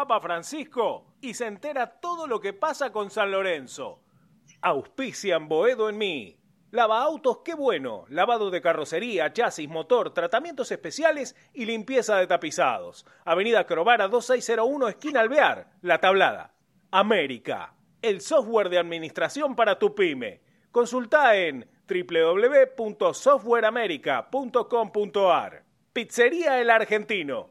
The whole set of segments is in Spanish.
Papa Francisco y se entera todo lo que pasa con San Lorenzo. Auspician Boedo en mí. Lava autos, qué bueno. Lavado de carrocería, chasis, motor, tratamientos especiales y limpieza de tapizados. Avenida Crovara 2601, esquina Alvear, La Tablada. América, el software de administración para tu pyme. Consulta en www.softwareamerica.com.ar. Pizzería El Argentino,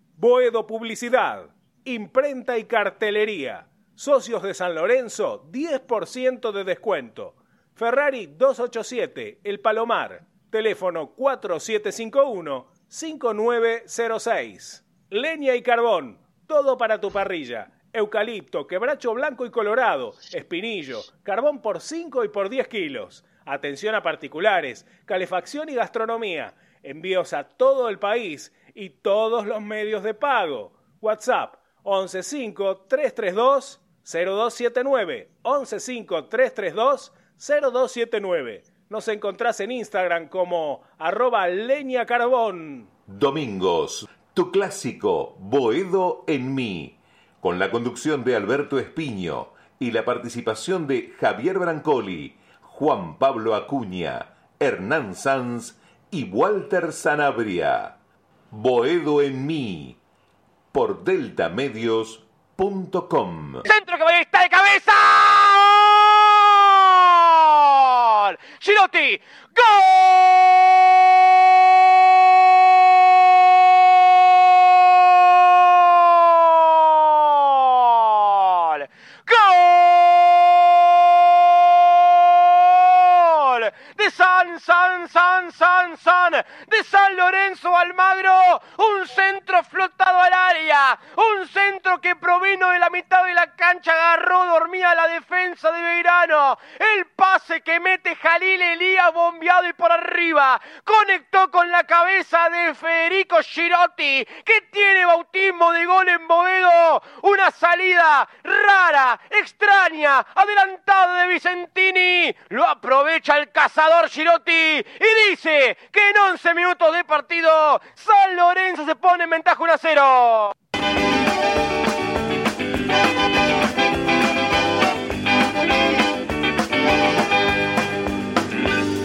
Boedo Publicidad, Imprenta y Cartelería. Socios de San Lorenzo, 10% de descuento. Ferrari 287, El Palomar. Teléfono 4751-5906. Leña y carbón, todo para tu parrilla. Eucalipto, quebracho blanco y colorado, espinillo, carbón por 5 y por 10 kilos. Atención a particulares, calefacción y gastronomía. Envíos a todo el país y todos los medios de pago. WhatsApp 115-332-0279. 115-332-0279. Nos encontrás en Instagram como arroba leña carbón. Domingos, tu clásico Boedo en mí, con la conducción de Alberto Espiño y la participación de Javier Brancoli, Juan Pablo Acuña, Hernán Sanz y Walter Sanabria. Boedo en mí, por deltamedios.com. Centro que de cabeza. ¡Gol! ¡Gol! De San Lorenzo Almagro, un centro flotado al área, un centro que provino de la mitad de la cancha, agarró, dormía la defensa de Beirano, el pase que mete Jalil Elías bombeado y por arriba, conectó con la cabeza de Federico Girotti, que tiene bautismo de gol en Boedo, una salida rara, extraña, adelantada de Vicentini, lo aprovecha el cazador Girotti y dice que en 11 minutos de partido San Lorenzo se pone en ventaja 1 a 0.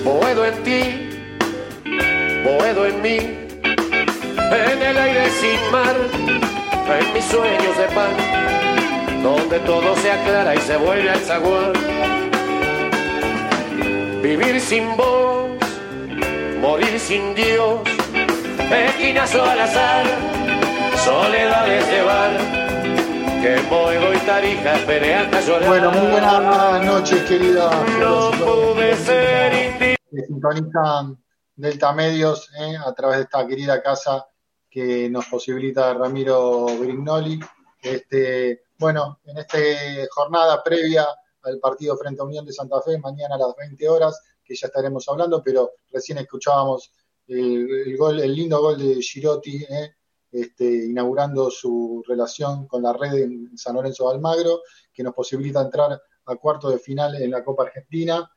Boedo en ti, Boedo en mí, en el aire sin mar, en mis sueños de pan, donde todo se aclara y se vuelve al zaguán. Vivir sin vos, morir sin Dios, esquinazo al azar, soledades llorar. Bueno, muy buenas noches, queridos. No pude ser indigno. que sintonizan Delta Medios eh, a través de esta querida casa que nos posibilita Ramiro Brignoli. Este, bueno, en esta jornada previa al partido frente a Unión de Santa Fe, mañana a las 20 horas, que ya estaremos hablando, pero recién escuchábamos el, el gol, el lindo gol de Girotti, eh, este, inaugurando su relación con la red en San Lorenzo de Almagro, que nos posibilita entrar a cuarto de final en la Copa Argentina.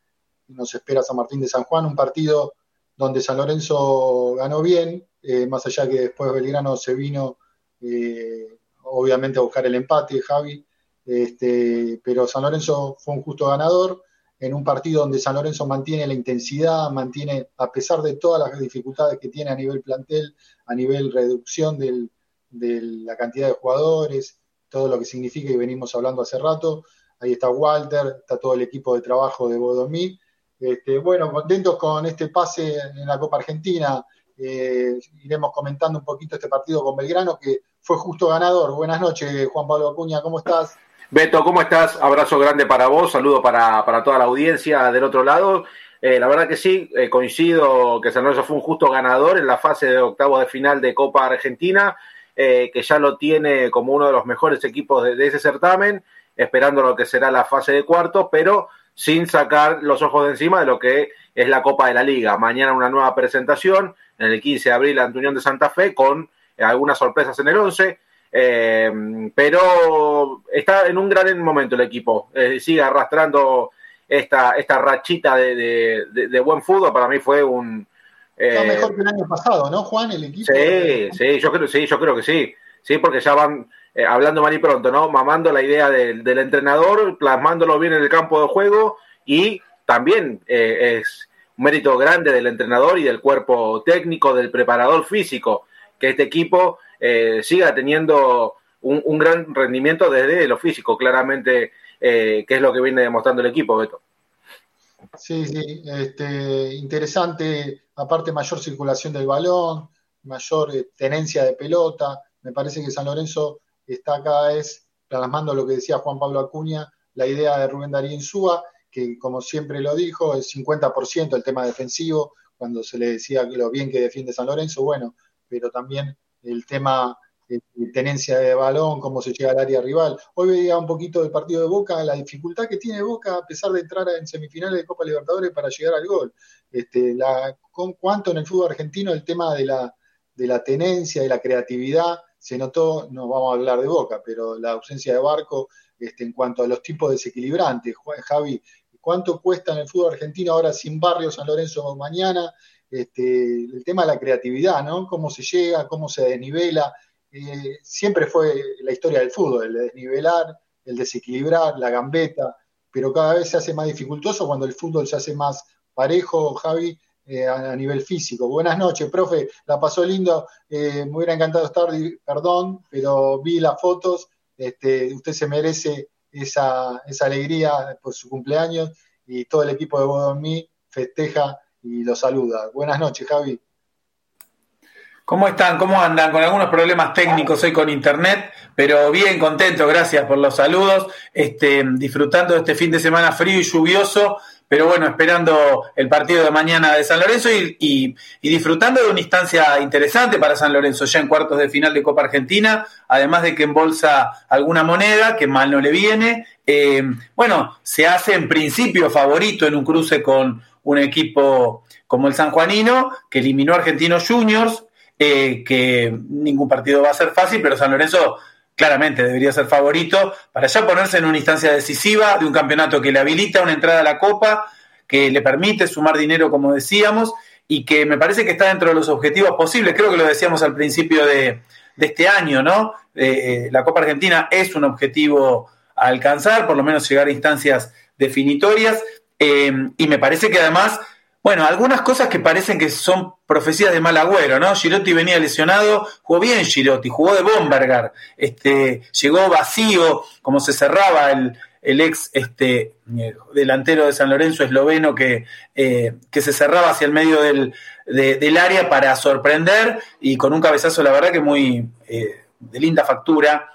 Nos espera San Martín de San Juan, un partido donde San Lorenzo ganó bien, eh, más allá que después Belgrano se vino eh, obviamente a buscar el empate, Javi, este, pero San Lorenzo fue un justo ganador en un partido donde San Lorenzo mantiene la intensidad, mantiene, a pesar de todas las dificultades que tiene a nivel plantel, a nivel reducción de la cantidad de jugadores, todo lo que significa y venimos hablando hace rato. Ahí está Walter, está todo el equipo de trabajo de Bodomí. Este, bueno, contentos con este pase en la Copa Argentina. Eh, iremos comentando un poquito este partido con Belgrano, que fue justo ganador. Buenas noches, Juan Pablo Acuña, ¿cómo estás? Beto, ¿cómo estás? Abrazo grande para vos, saludo para, para toda la audiencia del otro lado. Eh, la verdad que sí, eh, coincido que San Lorenzo fue un justo ganador en la fase de octavo de final de Copa Argentina. eh, que ya lo tiene como uno de los mejores equipos de, ese certamen, esperando lo que será la fase de cuartos, pero sin sacar los ojos de encima de lo que es la Copa de la Liga. Mañana una nueva presentación en el 15 de abril ante Unión de Santa Fe con algunas sorpresas en el 11. Eh, pero está en un gran momento el equipo. Eh, sigue arrastrando esta, esta rachita de, buen fútbol. Para mí fue un. está mejor que el año pasado, ¿no, Juan? El equipo. Sí, sí, yo creo, sí, yo creo que sí. Sí, porque ya van eh, hablando mal y pronto, ¿no? Mamando la idea del, entrenador, plasmándolo bien en el campo de juego y también es un mérito grande del entrenador y del cuerpo técnico, del preparador físico, que este equipo eh, siga teniendo un, gran rendimiento desde lo físico, claramente, eh, que es lo que viene demostrando el equipo, Beto. Sí, sí, este, interesante, aparte mayor circulación del balón, mayor eh, tenencia de pelota, me parece que San Lorenzo está cada vez plasmando lo que decía Juan Pablo Acuña, la idea de Rubén Darío Insúa, que como siempre lo dijo, es 50% el tema defensivo, cuando se le decía lo bien que defiende San Lorenzo, bueno, pero también el tema de tenencia de balón, cómo se llega al área rival. Hoy veía un poquito del partido de Boca, la dificultad que tiene Boca a pesar de entrar en semifinales de Copa Libertadores para llegar al gol. Este, la, con, cuánto en el fútbol argentino el tema de la, de la tenencia, de la creatividad, se notó, no vamos a hablar de Boca, pero la ausencia de Barco este, en cuanto a los tipos desequilibrantes. Javi, ¿cuánto cuesta en el fútbol argentino ahora sin Barrio San Lorenzo mañana? Este, el tema de la creatividad, ¿no? Cómo se llega, cómo se desnivela. Eh, siempre fue la historia del fútbol, el desnivelar, el desequilibrar, la gambeta, pero cada vez se hace más dificultoso cuando el fútbol se hace más parejo, Javi, eh, a, nivel físico. Buenas noches, profe, la pasó lindo, eh, me hubiera encantado estar, perdón, pero vi las fotos, este, usted se merece esa, esa alegría por su cumpleaños y todo el equipo de Bodomí festeja y lo saluda. Buenas noches, Javi. ¿Cómo están? ¿Cómo andan? Con algunos problemas técnicos hoy con internet, pero bien contento, gracias por los saludos. Este, disfrutando de este fin de semana frío y lluvioso, pero bueno, esperando el partido de mañana de San Lorenzo y, disfrutando de una instancia interesante para San Lorenzo, ya en cuartos de final de Copa Argentina, además de que embolsa alguna moneda, que mal no le viene. Eh, bueno, se hace en principio favorito en un cruce con un equipo como el San Juanino, que eliminó a Argentinos Juniors, eh, que ningún partido va a ser fácil, pero San Lorenzo claramente debería ser favorito para ya ponerse en una instancia decisiva de un campeonato que le habilita una entrada a la Copa, que le permite sumar dinero, como decíamos, y que me parece que está dentro de los objetivos posibles. Creo que lo decíamos al principio de, este año, ¿no? Eh, eh, la Copa Argentina es un objetivo a alcanzar, por lo menos llegar a instancias definitorias. Em, y me parece que además, bueno, algunas cosas que parecen que son profecías de mal agüero, ¿no? Girotti venía lesionado, jugó bien Girotti, jugó de Bombergar, este, llegó vacío, como se cerraba el, ex este, delantero de San Lorenzo esloveno que, eh, que se cerraba hacia el medio del, del, área para sorprender y con un cabezazo, la verdad que muy eh, de linda factura.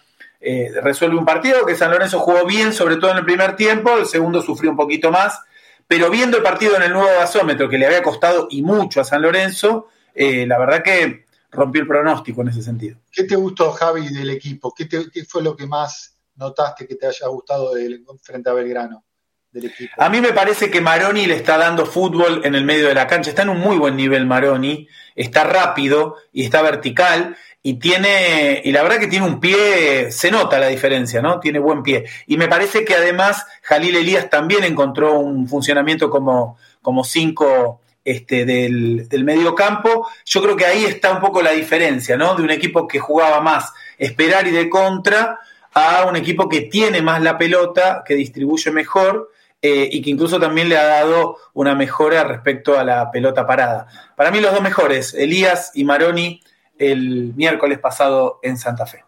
Eh, resuelve un partido que San Lorenzo jugó bien, sobre todo en el primer tiempo, el segundo sufrió un poquito más, pero viendo el partido en el nuevo gasómetro, que le había costado y mucho a San Lorenzo, eh, la verdad que rompió el pronóstico en ese sentido. ¿Qué te gustó, Javi, del equipo? ¿Qué, fue lo que más notaste que te haya gustado del, frente a Belgrano? Del equipo? A mí me parece que Maroni le está dando fútbol en el medio de la cancha. Está en un muy buen nivel Maroni, está rápido y está vertical y tiene, y la verdad que tiene un pie, se nota la diferencia, ¿no? Tiene buen pie. Y me parece que además Jalil Elías también encontró un funcionamiento como, como cinco este, del, del medio campo. Yo creo que ahí está un poco la diferencia, ¿no? De un equipo que jugaba más esperar y de contra a un equipo que tiene más la pelota, que distribuye mejor. Eh, y que incluso también le ha dado una mejora respecto a la pelota parada. Para mí los dos mejores, Elías y Maroni, el miércoles pasado en Santa Fe.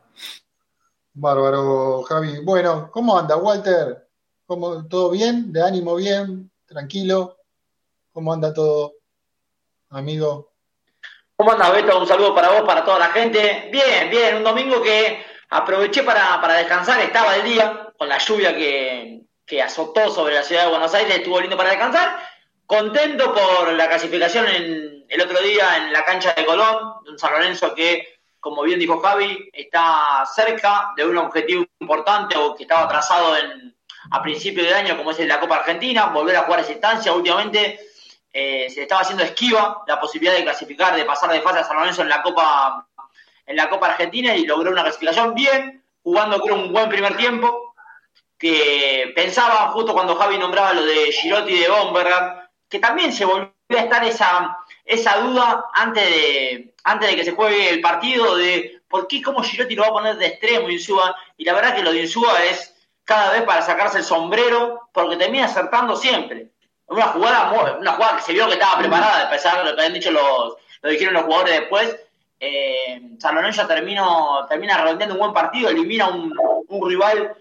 Bárbaro, Javi. Bueno, ¿cómo anda, Walter? ¿Cómo, ¿Todo bien? ¿De ánimo bien? ¿Tranquilo? ¿Cómo anda todo, amigo? ¿Cómo anda, Beto? Un saludo para vos, para toda la gente. Bien, bien, un domingo que aproveché para, descansar, estaba el día, con la lluvia que, que azotó sobre la ciudad de Buenos Aires, estuvo lindo para descansar. Contento por la clasificación en, el otro día en la cancha de Colón, un San Lorenzo que como bien dijo Javi, está cerca de un objetivo importante o que estaba trazado en, a principio de año, como es la Copa Argentina, volver a jugar esa instancia. Últimamente eh, se estaba haciendo esquiva la posibilidad de clasificar, de pasar de fase a San Lorenzo en la Copa en la Copa Argentina y logró una clasificación bien, jugando creo un buen primer tiempo, que pensaba justo cuando Javi nombraba lo de Girotti de Bomberger, que también se volvió a estar esa, esa duda antes de, antes de que se juegue el partido de por qué, cómo Girotti lo va a poner de extremo Insúa, y la verdad que lo de Insúa es cada vez para sacarse el sombrero, porque termina acertando siempre. Una jugada, una jugada que se vio que estaba preparada, a pesar de lo que habían dicho los, lo dijeron los jugadores después, eh, San Lorenzo terminó, termina redondeando un buen partido, elimina un, un rival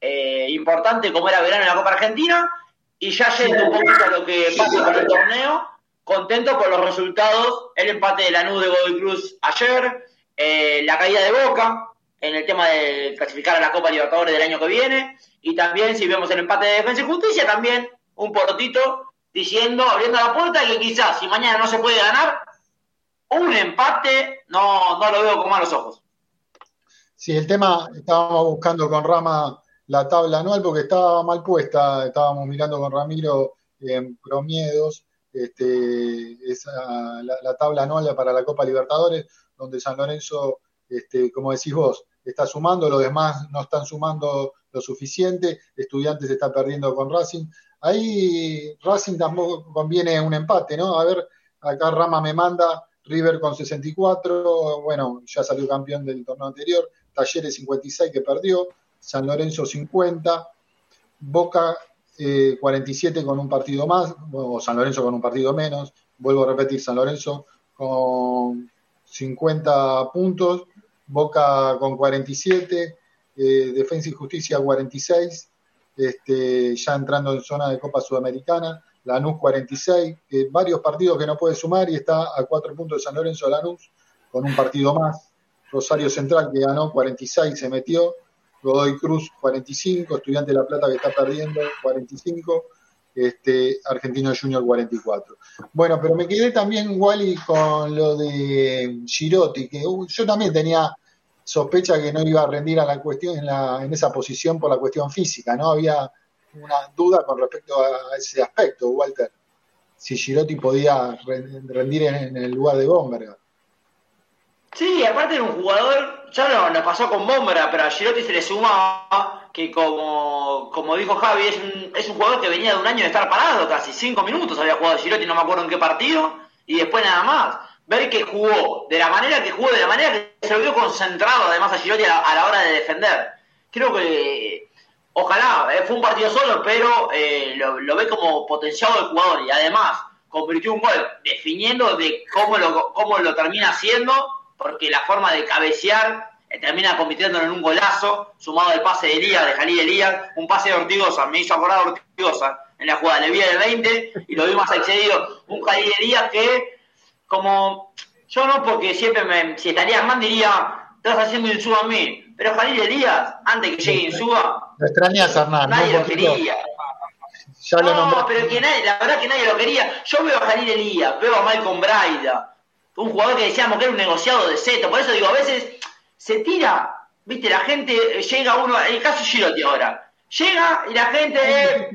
eh, importante como era Verano en la Copa Argentina, y ya yendo un poquito a lo que pasa con el torneo, contento por los resultados, el empate de Lanús de Godoy Cruz ayer, eh, la caída de Boca en el tema de clasificar a la Copa Libertadores del año que viene, y también si vemos el empate de Defensa y Justicia, también un porotito diciendo, abriendo la puerta, que quizás si mañana no se puede ganar, un empate no, no lo veo con malos ojos. Sí, el tema, estábamos buscando con Rama la tabla anual porque estaba mal puesta, estábamos mirando con Ramiro en Promiedos, este, la, tabla anual para la Copa Libertadores, donde San Lorenzo, este, como decís vos, está sumando, los demás no están sumando lo suficiente, Estudiantes está perdiendo con Racing. Ahí Racing tampoco conviene un empate, ¿no? A ver, acá Rama me manda River con 64, bueno, ya salió campeón del torneo anterior, Talleres 56 que perdió, San Lorenzo 50, Boca 47 eh, con un partido más, o San Lorenzo con un partido menos, vuelvo a repetir, San Lorenzo con 50 puntos, Boca con 47, eh, Defensa y Justicia 46, este, ya entrando en zona de Copa Sudamericana, Lanús 46, eh, varios partidos que no puede sumar y está a cuatro puntos de San Lorenzo Lanús con un partido más. Rosario Central que ganó 46 se metió, Godoy Cruz 45, Estudiante de La Plata que está perdiendo 45, este, Argentino Junior 44. Bueno, pero me quedé también, Wally, con lo de Girotti, que uh, yo también tenía sospecha que no iba a rendir a la cuestión en, la, en esa posición por la cuestión física, ¿no? Había una duda con respecto a ese aspecto, Walter, si Girotti podía rendir en, el lugar de Bomberga. Sí, aparte de un jugador, ya no, nos pasó con Bomberga, pero a Girotti se le sumaba que como, como dijo Javi, es un, es un jugador que venía de un año de estar parado, casi cinco minutos había jugado Girotti, no me acuerdo en qué partido, y después nada más. Ver que jugó, de la manera que jugó, de la manera que se lo vio concentrado además a Girotti a la hora de defender. Creo que Ojalá, eh, fue un partido solo, pero eh, lo, ve como potenciado el jugador y además convirtió un gol definiendo de cómo lo, cómo lo termina haciendo, porque la forma de cabecear eh, termina convirtiéndolo en un golazo, sumado al pase de Elías, de Jalí Elías, un pase de Ortigosa, me hizo acordar a Ortigosa en la jugada, le vi el 20 y lo vi más excedido, un Jalí Elías que como yo no porque siempre me, si estaría más diría, estás haciendo insuba a mí, pero Jalil Elías, antes que llegue Insúa. Lo extrañas, Hernán. Nadie lo quería. Ya no, pero que nadie, la verdad que nadie lo quería. Yo veo a Jalil Elías, veo a Malcolm Braida, un jugador que decíamos que era un negociado de Z. Por eso digo, a veces se tira, viste, la gente llega uno, el caso Girotti ahora. Llega y la gente, eh,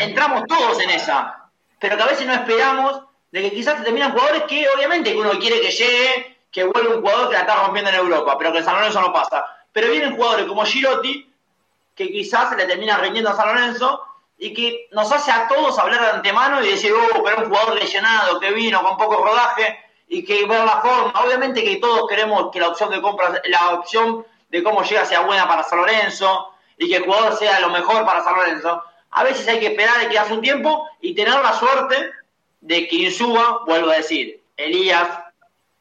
entramos todos en esa. Pero que a veces no esperamos de que quizás se terminan jugadores que obviamente uno quiere que llegue que vuelve un jugador que la está rompiendo en Europa, pero que en San Lorenzo no pasa. Pero vienen jugadores como Girotti, que quizás se le termina rindiendo a San Lorenzo y que nos hace a todos hablar de antemano y decir, oh, pero un jugador lesionado que vino con poco rodaje y que ver la forma. Obviamente que todos queremos que la opción de compra, la opción de cómo llega sea buena para San Lorenzo y que el jugador sea lo mejor para San Lorenzo. A veces hay que esperar y que hace un tiempo y tener la suerte de que Insúa, vuelvo a decir, Elías,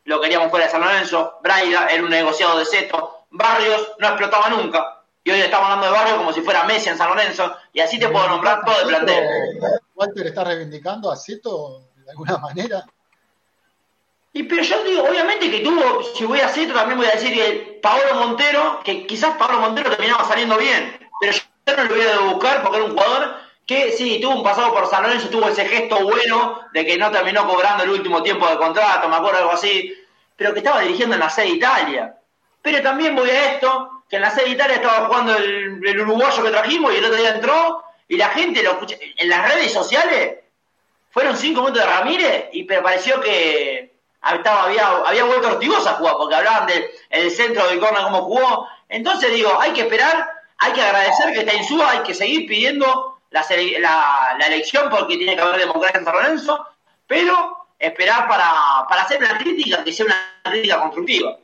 lo queríamos fuera de San Lorenzo, Braida era un negociado de Seto, Barrios no explotaba nunca, y hoy estamos hablando de Barrios como si fuera Messi en San Lorenzo, y así te puedo nombrar todo el plantel. ¿Walter está reivindicando a Seto de alguna manera? Y pero yo digo, obviamente que tuvo, si voy a Seto también voy a decir que Paolo Montero, que quizás Paolo Montero terminaba saliendo bien, pero yo no lo voy a buscar porque era un jugador que sí, tuvo un pasado por San Lorenzo, tuvo ese gesto bueno de que no terminó cobrando el último tiempo de contrato, me acuerdo algo así, pero que estaba dirigiendo en la sede de Italia. Pero también voy a esto, que en la sede de Italia estaba jugando el, el uruguayo que trajimos y el otro día entró y la gente lo escucha. En las redes sociales fueron cinco minutos de Ramírez y pareció que estaba, había, vuelto Ortigosa a jugar, porque hablaban del centro del corner, cómo jugó. Entonces digo, hay que esperar, hay que agradecer que está en suba, hay que seguir pidiendo la, la, elección porque tiene que haber democracia en San Lorenzo, pero esperar para, para hacer una crítica que sea una crítica constructiva.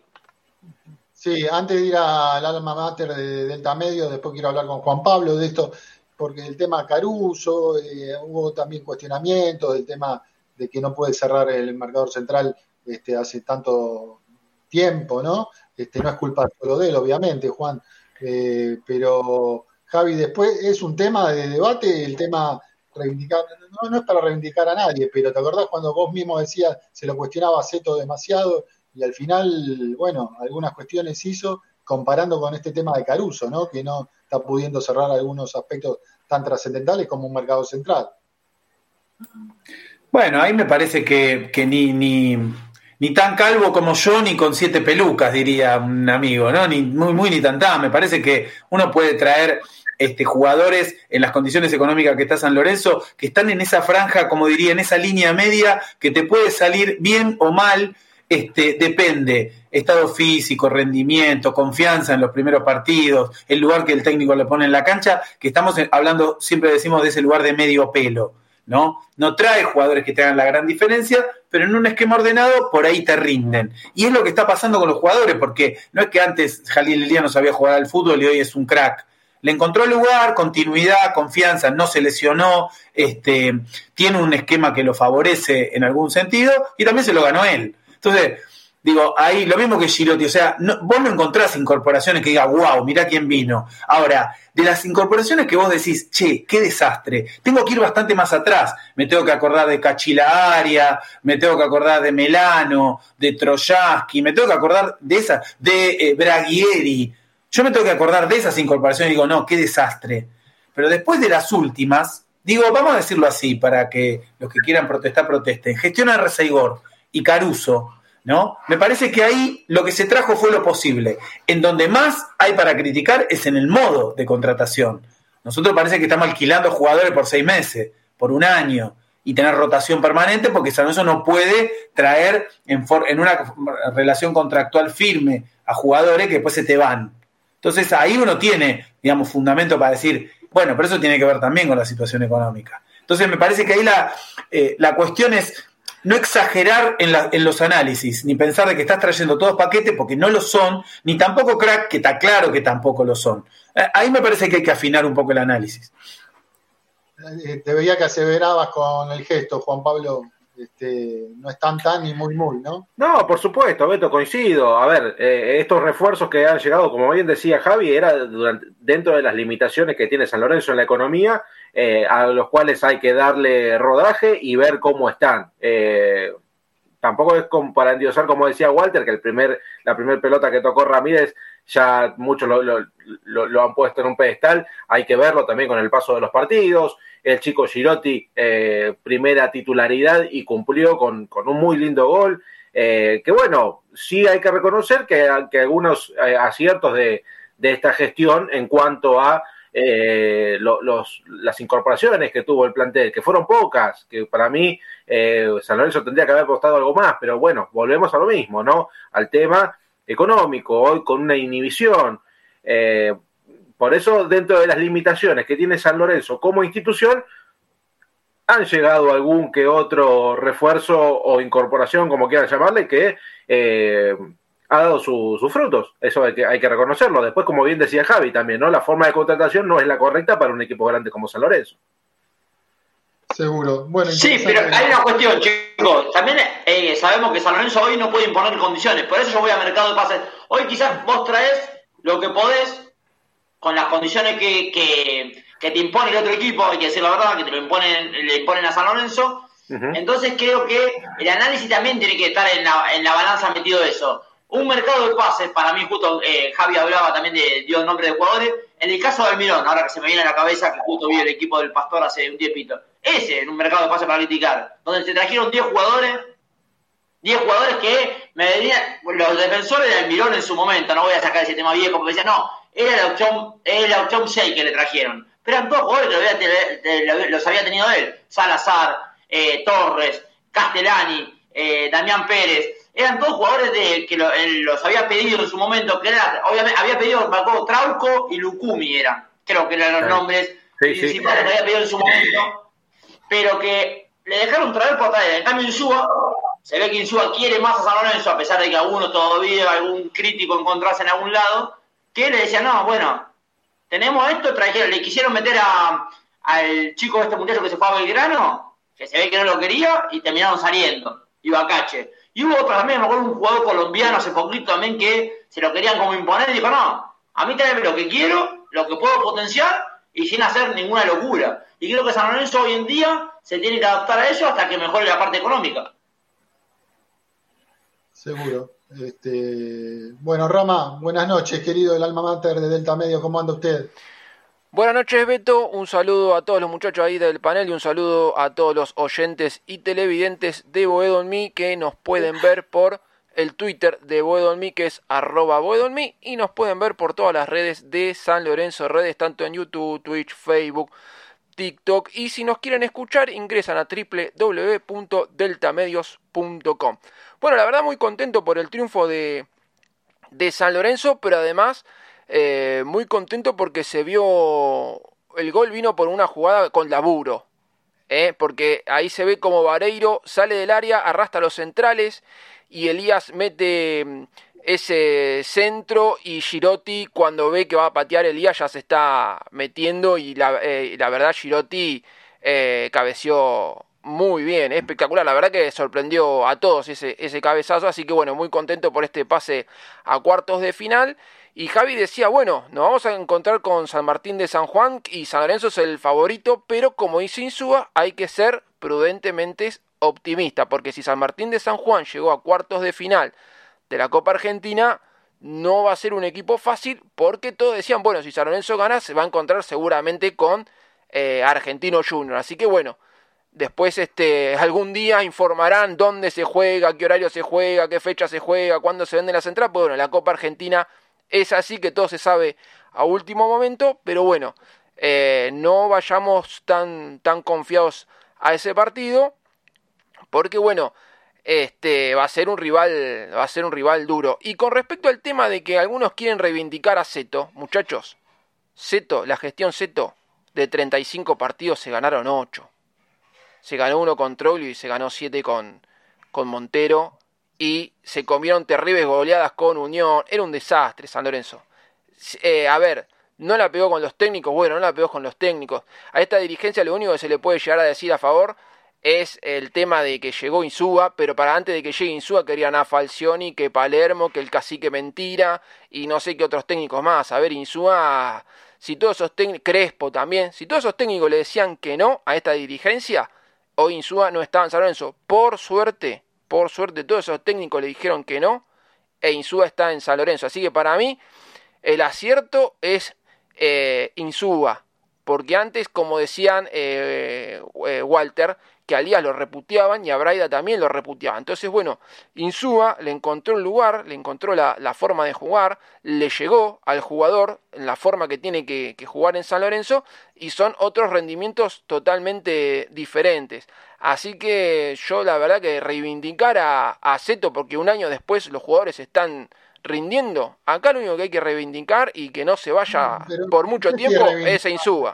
Sí, antes de ir al alma mater de Delta Medio, después quiero hablar con Juan Pablo de esto, porque el tema Caruso, eh, hubo también cuestionamientos del tema de que no puede cerrar el marcador central este, hace tanto tiempo, ¿no? Este, no es culpa solo de él, obviamente, Juan, eh, pero Javi, después es un tema de debate, el tema reivindicar, no, no es para reivindicar a nadie, pero ¿te acordás cuando vos mismo decías, se lo cuestionaba a Zeto demasiado y al final, bueno, algunas cuestiones hizo comparando con este tema de Caruso, ¿no? Que no está pudiendo cerrar algunos aspectos tan trascendentales como un mercado central. Bueno, ahí me parece que, ni, ni, tan calvo como yo, ni con siete pelucas, diría un amigo, ¿no? Ni muy, muy, ni tan tan. Me parece que uno puede traer este, jugadores en las condiciones económicas que está San Lorenzo, que están en esa franja, como diría, en esa línea media, que te puede salir bien o mal, este, depende, estado físico, rendimiento, confianza en los primeros partidos, el lugar que el técnico le pone en la cancha, que estamos hablando, siempre decimos de ese lugar de medio pelo, ¿no? No trae jugadores que te hagan la gran diferencia, pero en un esquema ordenado por ahí te rinden. Y es lo que está pasando con los jugadores, porque no es que antes Jalil Elías no sabía jugar al fútbol y hoy es un crack. Le encontró lugar, continuidad, confianza, no se lesionó, este, tiene un esquema que lo favorece en algún sentido y también se lo ganó él. Entonces, digo, ahí lo mismo que Girotti, o sea, vos no encontrás incorporaciones que diga, wow, mirá quién vino. Ahora, de las incorporaciones que vos decís, che, qué desastre, tengo que ir bastante más atrás. Me tengo que acordar de Cachila Aria, me tengo que acordar de Melano, de Troyaski, me tengo que acordar de esas, de eh, Braghieri. Yo me tengo que acordar de esas incorporaciones y digo, no, qué desastre. Pero después de las últimas, digo, vamos a decirlo así, para que los que quieran protestar, protesten. Gestiona Reseigor y Caruso, ¿no? Me parece que ahí lo que se trajo fue lo posible. En donde más hay para criticar es en el modo de contratación. Nosotros parece que estamos alquilando jugadores por seis meses, por un año, y tener rotación permanente porque San Lorenzo no puede traer en, en una relación contractual firme a jugadores que después se te van. Entonces ahí uno tiene, digamos, fundamento para decir, bueno, pero eso tiene que ver también con la situación económica. Entonces me parece que ahí la, eh, la cuestión es no exagerar en, los análisis, ni pensar de que estás trayendo todos paquetes porque no lo son, ni tampoco crack, que está claro que tampoco lo son. Eh, ahí me parece que hay que afinar un poco el análisis. Eh, te veía que aseverabas con el gesto, Juan Pablo. Este, no están tan ni muy muy, ¿no? No, por supuesto, Beto, coincido. A ver, eh, estos refuerzos que han llegado, como bien decía Javi, era dentro de las limitaciones que tiene San Lorenzo en la economía eh, a los cuales hay que darle rodaje y ver cómo están. Eh, tampoco es para endiosar, como decía Walter, que el primer, la primera pelota que tocó Ramírez ya muchos lo, han puesto en un pedestal, hay que verlo también con el paso de los partidos. El chico Girotti, eh, primera titularidad y cumplió con, un muy lindo gol. que bueno, sí hay que reconocer que, que algunos aciertos de, de esta gestión en cuanto a eh, las incorporaciones que tuvo el plantel, que fueron pocas, que para mí eh, San Lorenzo tendría que haber apostado algo más, pero bueno, volvemos a lo mismo, ¿no? Al tema económico, hoy con una inhibición. Eh, por eso, dentro de las limitaciones que tiene San Lorenzo como institución, han llegado algún que otro refuerzo o incorporación, como quieran llamarle, que ha dado sus frutos. Eso hay que, hay que reconocerlo. Después, como bien decía Javi también, ¿no? La forma de contratación no es la correcta para un equipo grande como San Lorenzo. Seguro. Bueno, sí, pero hay una cuestión, chicos. También eh, sabemos que San Lorenzo hoy no puede imponer condiciones. Por eso yo voy a mercado de pases. Hoy quizás vos traes lo que podés con las condiciones que, que, te impone el otro equipo, hay que decir la verdad, que te lo imponen, le imponen a San Lorenzo. Entonces creo que el análisis también tiene que estar en la, en la balanza metido eso un mercado de pases, para mí justo eh, Javi hablaba también de, dio nombre de jugadores, en el caso de Almirón, ahora que se me viene a la cabeza que justo vi el equipo del Pastor hace un tiempito, ese en un mercado de pases para criticar, donde se trajeron 10 jugadores 10 jugadores que me venían, los defensores del Mirón en su momento, no voy a sacar ese tema viejo, porque decían, no, era la opción, la opción 6 que le trajeron. Pero eran todos jugadores que los había tenido él. Salazar, eh, Torres, Castellani, eh, Damián Pérez. Eran todos jugadores de, que los había pedido en su momento, que era, obviamente, había pedido Trauco y Lucumi eran, creo que eran los nombres principales que había pedido en su momento, pero que le dejaron traer por traer. En cambio, Insúa, se ve que Insúa quiere más a San Lorenzo, a pesar de que alguno todavía, algún crítico encontrase en algún lado, que le decía, no, bueno, tenemos esto, trajeron, le quisieron meter a, al chico de este muchacho que se fue a Belgrano, que se ve que no lo quería, y terminaron saliendo, Ibacache. Y hubo otro también, me acuerdo un jugador colombiano hace poquito también que se lo querían como imponer y dijo, no, a mí tráeme lo que quiero, lo que puedo potenciar y sin hacer ninguna locura. Y creo que San Lorenzo hoy en día se tiene que adaptar a eso hasta que mejore la parte económica. Seguro. Este, bueno, Rama, buenas noches, querido del alma mater de Delta Medio, ¿cómo anda usted? Buenas noches, Beto. Un saludo a todos los muchachos ahí del panel y un saludo a todos los oyentes y televidentes de Boedo que nos pueden ver por el Twitter de Boedo que es arroba y nos pueden ver por todas las redes de San Lorenzo Redes, tanto en YouTube, Twitch, Facebook, TikTok. Y si nos quieren escuchar, ingresan a www.deltamedios.com. Bueno, la verdad muy contento por el triunfo de, de San Lorenzo, pero además eh, muy contento porque se vio, el gol vino por una jugada con laburo, eh, porque ahí se ve como Vareiro sale del área, arrastra los centrales y Elías mete mm, ese centro y Girotti cuando ve que va a patear Elías ya se está metiendo y la, eh, verdad Girotti cabeció muy bien, espectacular. La verdad que sorprendió a todos ese, ese cabezazo. Así que bueno, muy contento por este pase a cuartos de final. Y Javi decía, bueno, nos vamos a encontrar con San Martín de San Juan y San Lorenzo es el favorito, pero como dice Insúa, hay que ser prudentemente optimista, porque si San Martín de San Juan llegó a cuartos de final de la Copa Argentina, no va a ser un equipo fácil, porque todos decían, bueno, si San Lorenzo gana, se va a encontrar seguramente con eh, Argentino Junior. Así que bueno, Después, este, algún día informarán dónde se juega, qué horario se juega, qué fecha se juega, cuándo se vende la central. Pues bueno, la Copa Argentina es así que todo se sabe a último momento, pero bueno, eh, no vayamos tan, tan confiados a ese partido, porque bueno, este va a ser un rival, va a ser un rival duro. Y con respecto al tema de que algunos quieren reivindicar a Seto, muchachos, Seto, la gestión Seto, de 35 partidos se ganaron 8 se ganó uno con Troglio y se ganó siete con, con Montero y se comieron terribles goleadas con Unión. Era un desastre San Lorenzo. Eh, a ver, no la pegó con los técnicos, bueno, no la pegó con los técnicos. A esta dirigencia lo único que se le puede llegar a decir a favor es el tema de que llegó Insúa, pero para antes de que llegue Insúa querían a Falcioni, que Palermo, que el cacique mentira y no sé qué otros técnicos más. A ver, Insúa, si todos esos técnicos, Crespo también, si todos esos técnicos le decían que no a esta dirigencia, Hoy Insúa no estaba en San Lorenzo. Por suerte, por suerte, todos esos técnicos le dijeron que no. E Insúa está en San Lorenzo. Así que para mí, el acierto es eh, Insúa. Porque antes, como decían eh, eh, Walter, que a lo reputeaban y a Braida también lo reputeaban. Entonces, bueno, Insúa le encontró un lugar, le encontró la, forma de jugar, le llegó al jugador en la forma que tiene que, jugar en San Lorenzo y son otros rendimientos totalmente diferentes. Así que yo la verdad que reivindicar a, a Zeto porque un año después los jugadores están rindiendo. Acá lo único que hay que reivindicar y que no se vaya por mucho tiempo es Insúa.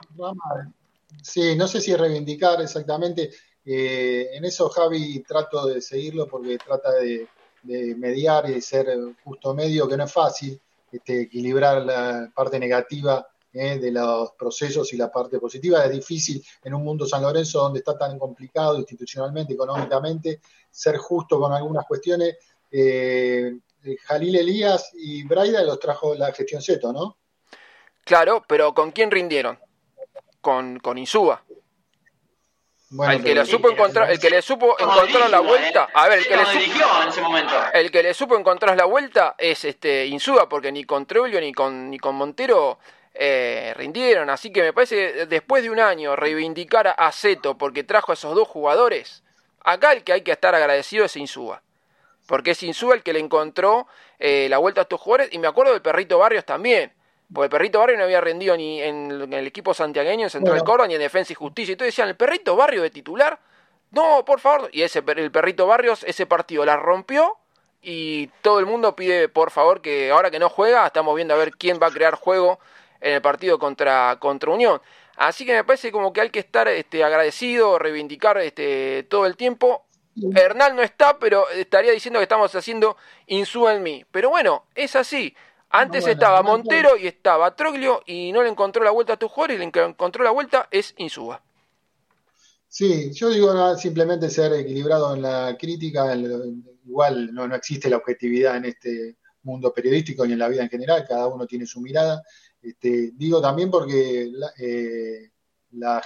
Sí, no sé si reivindicar exactamente eh, en eso Javi trato de seguirlo porque trata de, mediar y ser justo medio, que no es fácil, este, equilibrar la parte negativa eh, de los procesos y la parte positiva. Es difícil en un mundo San Lorenzo donde está tan complicado institucionalmente, económicamente, ser justo con algunas cuestiones. Eh, Jalil Elías y Braida los trajo la gestión Zeto, ¿no? Claro, pero ¿con quién rindieron? Con, con Insúa el que le supo encontrar, el que le supo encontrar la vuelta, a ver, el que le supo, el que le supo encontrar la vuelta es este Insúa, porque ni con Treulio ni con ni con Montero eh, rindieron, así que me parece que después de un año reivindicar a Zeto porque trajo a esos dos jugadores, acá el que hay que estar agradecido es Insúa. porque es Insúa el que le encontró eh, la vuelta a estos jugadores, y me acuerdo del Perrito Barrios también, porque el Perrito Barrios no había rendido ni en, el equipo santiagueño, en Central Córdoba, ni en Defensa y Justicia, y entonces decían, el Perrito Barrios de titular, no, por favor, y ese el Perrito Barrios, ese partido la rompió, y todo el mundo pide, por favor, que ahora que no juega, estamos viendo a ver quién va a crear juego en el partido contra, contra Unión. Así que me parece como que hay que estar este, agradecido, reivindicar este, todo el tiempo. Hernán no está, pero estaría diciendo que estamos haciendo Insúa en mí. Pero bueno, es así. Antes estaba Montero y estaba Troglio y no le encontró la vuelta a tu jugador y le encontró la vuelta es Insúa. Sí, yo digo simplemente ser equilibrado en la crítica, igual no, no existe la objetividad en este mundo periodístico ni en la vida en general, cada uno tiene su mirada. Este, digo también porque la, eh,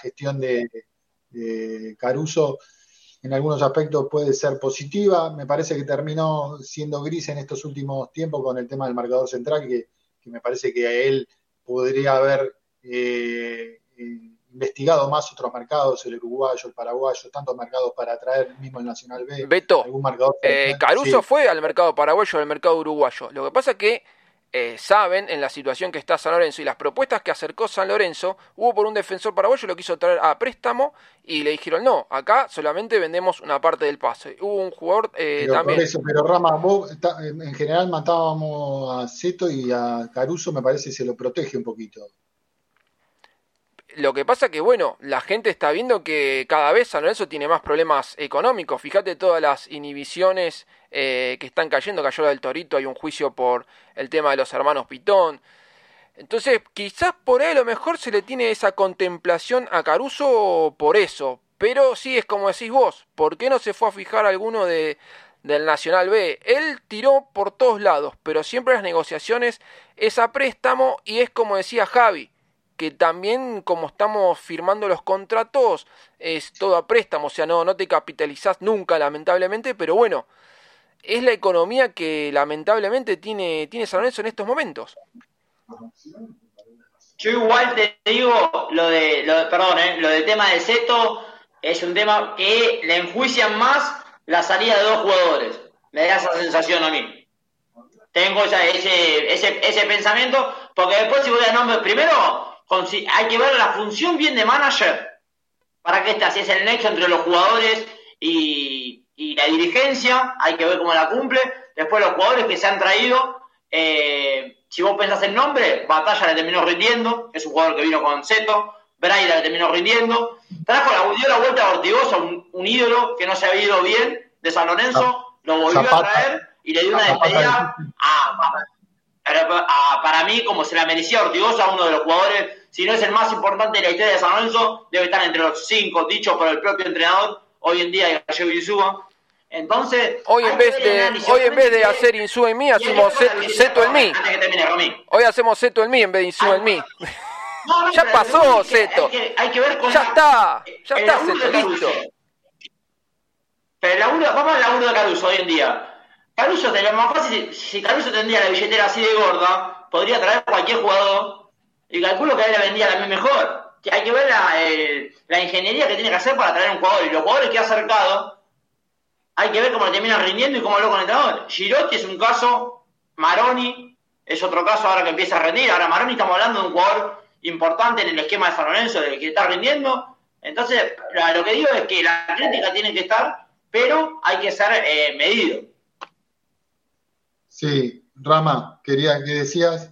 gestión de, Caruso en algunos aspectos puede ser positiva. Me parece que terminó siendo gris en estos últimos tiempos con el tema del marcador central, que, me parece que a él podría haber eh, eh, investigado más otros mercados, el uruguayo, el paraguayo, tantos mercados para atraer mismo el Nacional B. Beto, eh, Caruso fue al mercado paraguayo, al mercado uruguayo. Lo que pasa es que eh, saben en la situación que está San Lorenzo y las propuestas que acercó San Lorenzo, hubo por un defensor paraguayo lo quiso traer a préstamo y le dijeron no, acá solamente vendemos una parte del pase. Hubo un jugador eh, también. pero Rama, vos en general matábamos a Zeto y a Caruso, me parece que se lo protege un poquito. Lo que pasa que, bueno, la gente está viendo que cada vez San Lorenzo tiene más problemas económicos. Fíjate todas las inhibiciones eh, que están cayendo. Cayó la del Torito, hay un juicio por el tema de los hermanos Pitón. Entonces, quizás por ahí a lo mejor se le tiene esa contemplación a Caruso por eso. Pero sí es como decís vos, ¿por qué no se fue a fijar alguno de, del Nacional B? Él tiró por todos lados, pero siempre las negociaciones es a préstamo y es como decía Javi que también como estamos firmando los contratos es todo a préstamo, o sea, no, no te capitalizás nunca lamentablemente, pero bueno, es la economía que lamentablemente tiene, tiene San Lorenzo en estos momentos. Yo igual te digo lo de, lo perdón, eh, lo del tema del Seto es un tema que le enjuician más la salida de dos jugadores. Me da esa sensación a mí. Tengo ese, ese, ese pensamiento, porque después si voy a nombre, primero hay que ver la función bien de manager. Para que esta si es el nexo entre los jugadores y, la dirigencia, hay que ver cómo la cumple. Después los jugadores que se han traído, eh, si vos pensás el nombre, Batalla le terminó rindiendo, es un jugador que vino con Zeto, Braida le terminó rindiendo, trajo la, dio la vuelta a Ortigosa, un, ídolo que no se había ido bien de San Lorenzo, lo volvió a traer y le dio una despedida a, para mí, como se la merecía Ortigosa, uno de los jugadores si no es el más importante de la historia de San Lorenzo, debe estar entre los cinco, dicho por el propio entrenador, hoy en día Gallego Insúa. Entonces, hoy en vez de hoy en vez de hacer Insúa en mí, hacemos Seto en mí. Hoy hacemos Seto en mí en vez de Insúa en mí. ya pasó, Seto. Hay que, ver con ya está, ya está, Seto, listo. Pero el vamos al laburo de Caruso hoy en día. Caruso, de lo más fácil, si Caruso tendría la billetera así de gorda, podría traer cualquier jugador y calculo que a él le vendía la mejor. Que hay que ver la, ingeniería que tiene que hacer para traer un jugador. Y los jugadores que ha acercado, hay que ver cómo le terminan rindiendo y cómo lo con el. Girotti es un caso, Maroni es otro caso ahora que empieza a rendir. Ahora Maroni estamos hablando de un jugador importante en el esquema de San Lorenzo, de que está rindiendo. Entonces, lo que digo es que la crítica tiene que estar, pero hay que ser eh, medido. Sí, Rama, quería que decías.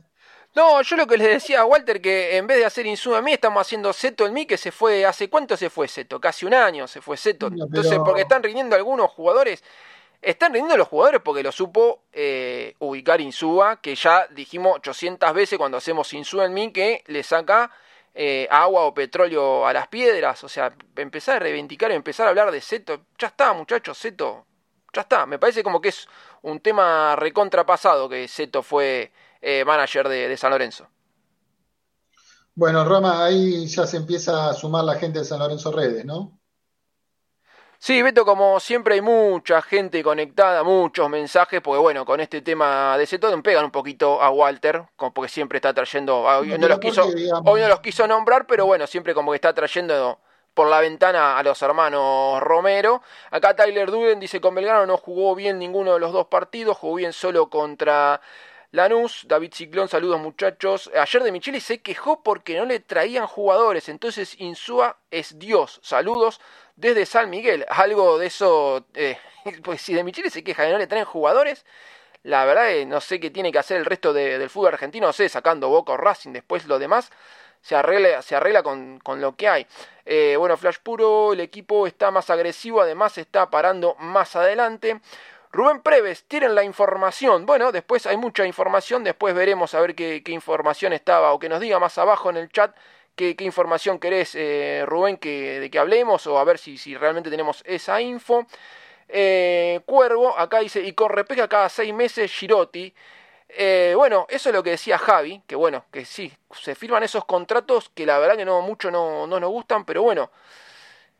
No, yo lo que les decía a Walter que en vez de hacer Insúa a mí, estamos haciendo Seto en mí, que se fue, ¿hace cuánto se fue Seto? Casi un año se fue Seto. Entonces, porque están rindiendo algunos jugadores, están rindiendo los jugadores porque lo supo eh, ubicar Insúa, que ya dijimos 800 veces cuando hacemos Insúa en mí, que le saca eh, agua o petróleo a las piedras. O sea, empezar a reivindicar, empezar a hablar de Seto. Ya está, muchachos, Seto. Ya está. Me parece como que es un tema recontrapasado que Seto fue eh, manager de, San Lorenzo. Bueno, Roma, ahí ya se empieza a sumar la gente de San Lorenzo Redes, ¿no? Sí, Beto, como siempre hay mucha gente conectada, muchos mensajes, porque bueno, con este tema de Seto pegan un poquito a Walter, como porque siempre está trayendo, hoy no, los quiso, hoy no los quiso nombrar, pero bueno, siempre como que está trayendo por la ventana a los hermanos Romero. Acá Tyler Duden dice con Belgrano no jugó bien ninguno de los dos partidos, jugó bien solo contra Lanús. David Ciclón, saludos muchachos. Ayer de Micheli se quejó porque no le traían jugadores, entonces Insúa es Dios. Saludos desde San Miguel. Algo de eso, eh, pues si de Micheli se queja de no le traen jugadores, la verdad es, no sé qué tiene que hacer el resto del fútbol argentino, no sé, sacando Boca o Racing, después lo demás se arregla, se arregla con, con lo que hay. Eh, bueno, Flash Puro, el equipo está más agresivo, además está parando más adelante. Rubén Preves, tienen la información. Bueno, después hay mucha información, después veremos a ver qué, qué información estaba o que nos diga más abajo en el chat qué, qué información querés, eh, Rubén, que, de que hablemos o a ver si, si realmente tenemos esa info. Eh, Cuervo, acá dice, y con repesca cada seis meses Girotti. Eh, bueno, eso es lo que decía Javi, que bueno, que sí, se firman esos contratos que la verdad que no mucho no, no nos gustan, pero bueno,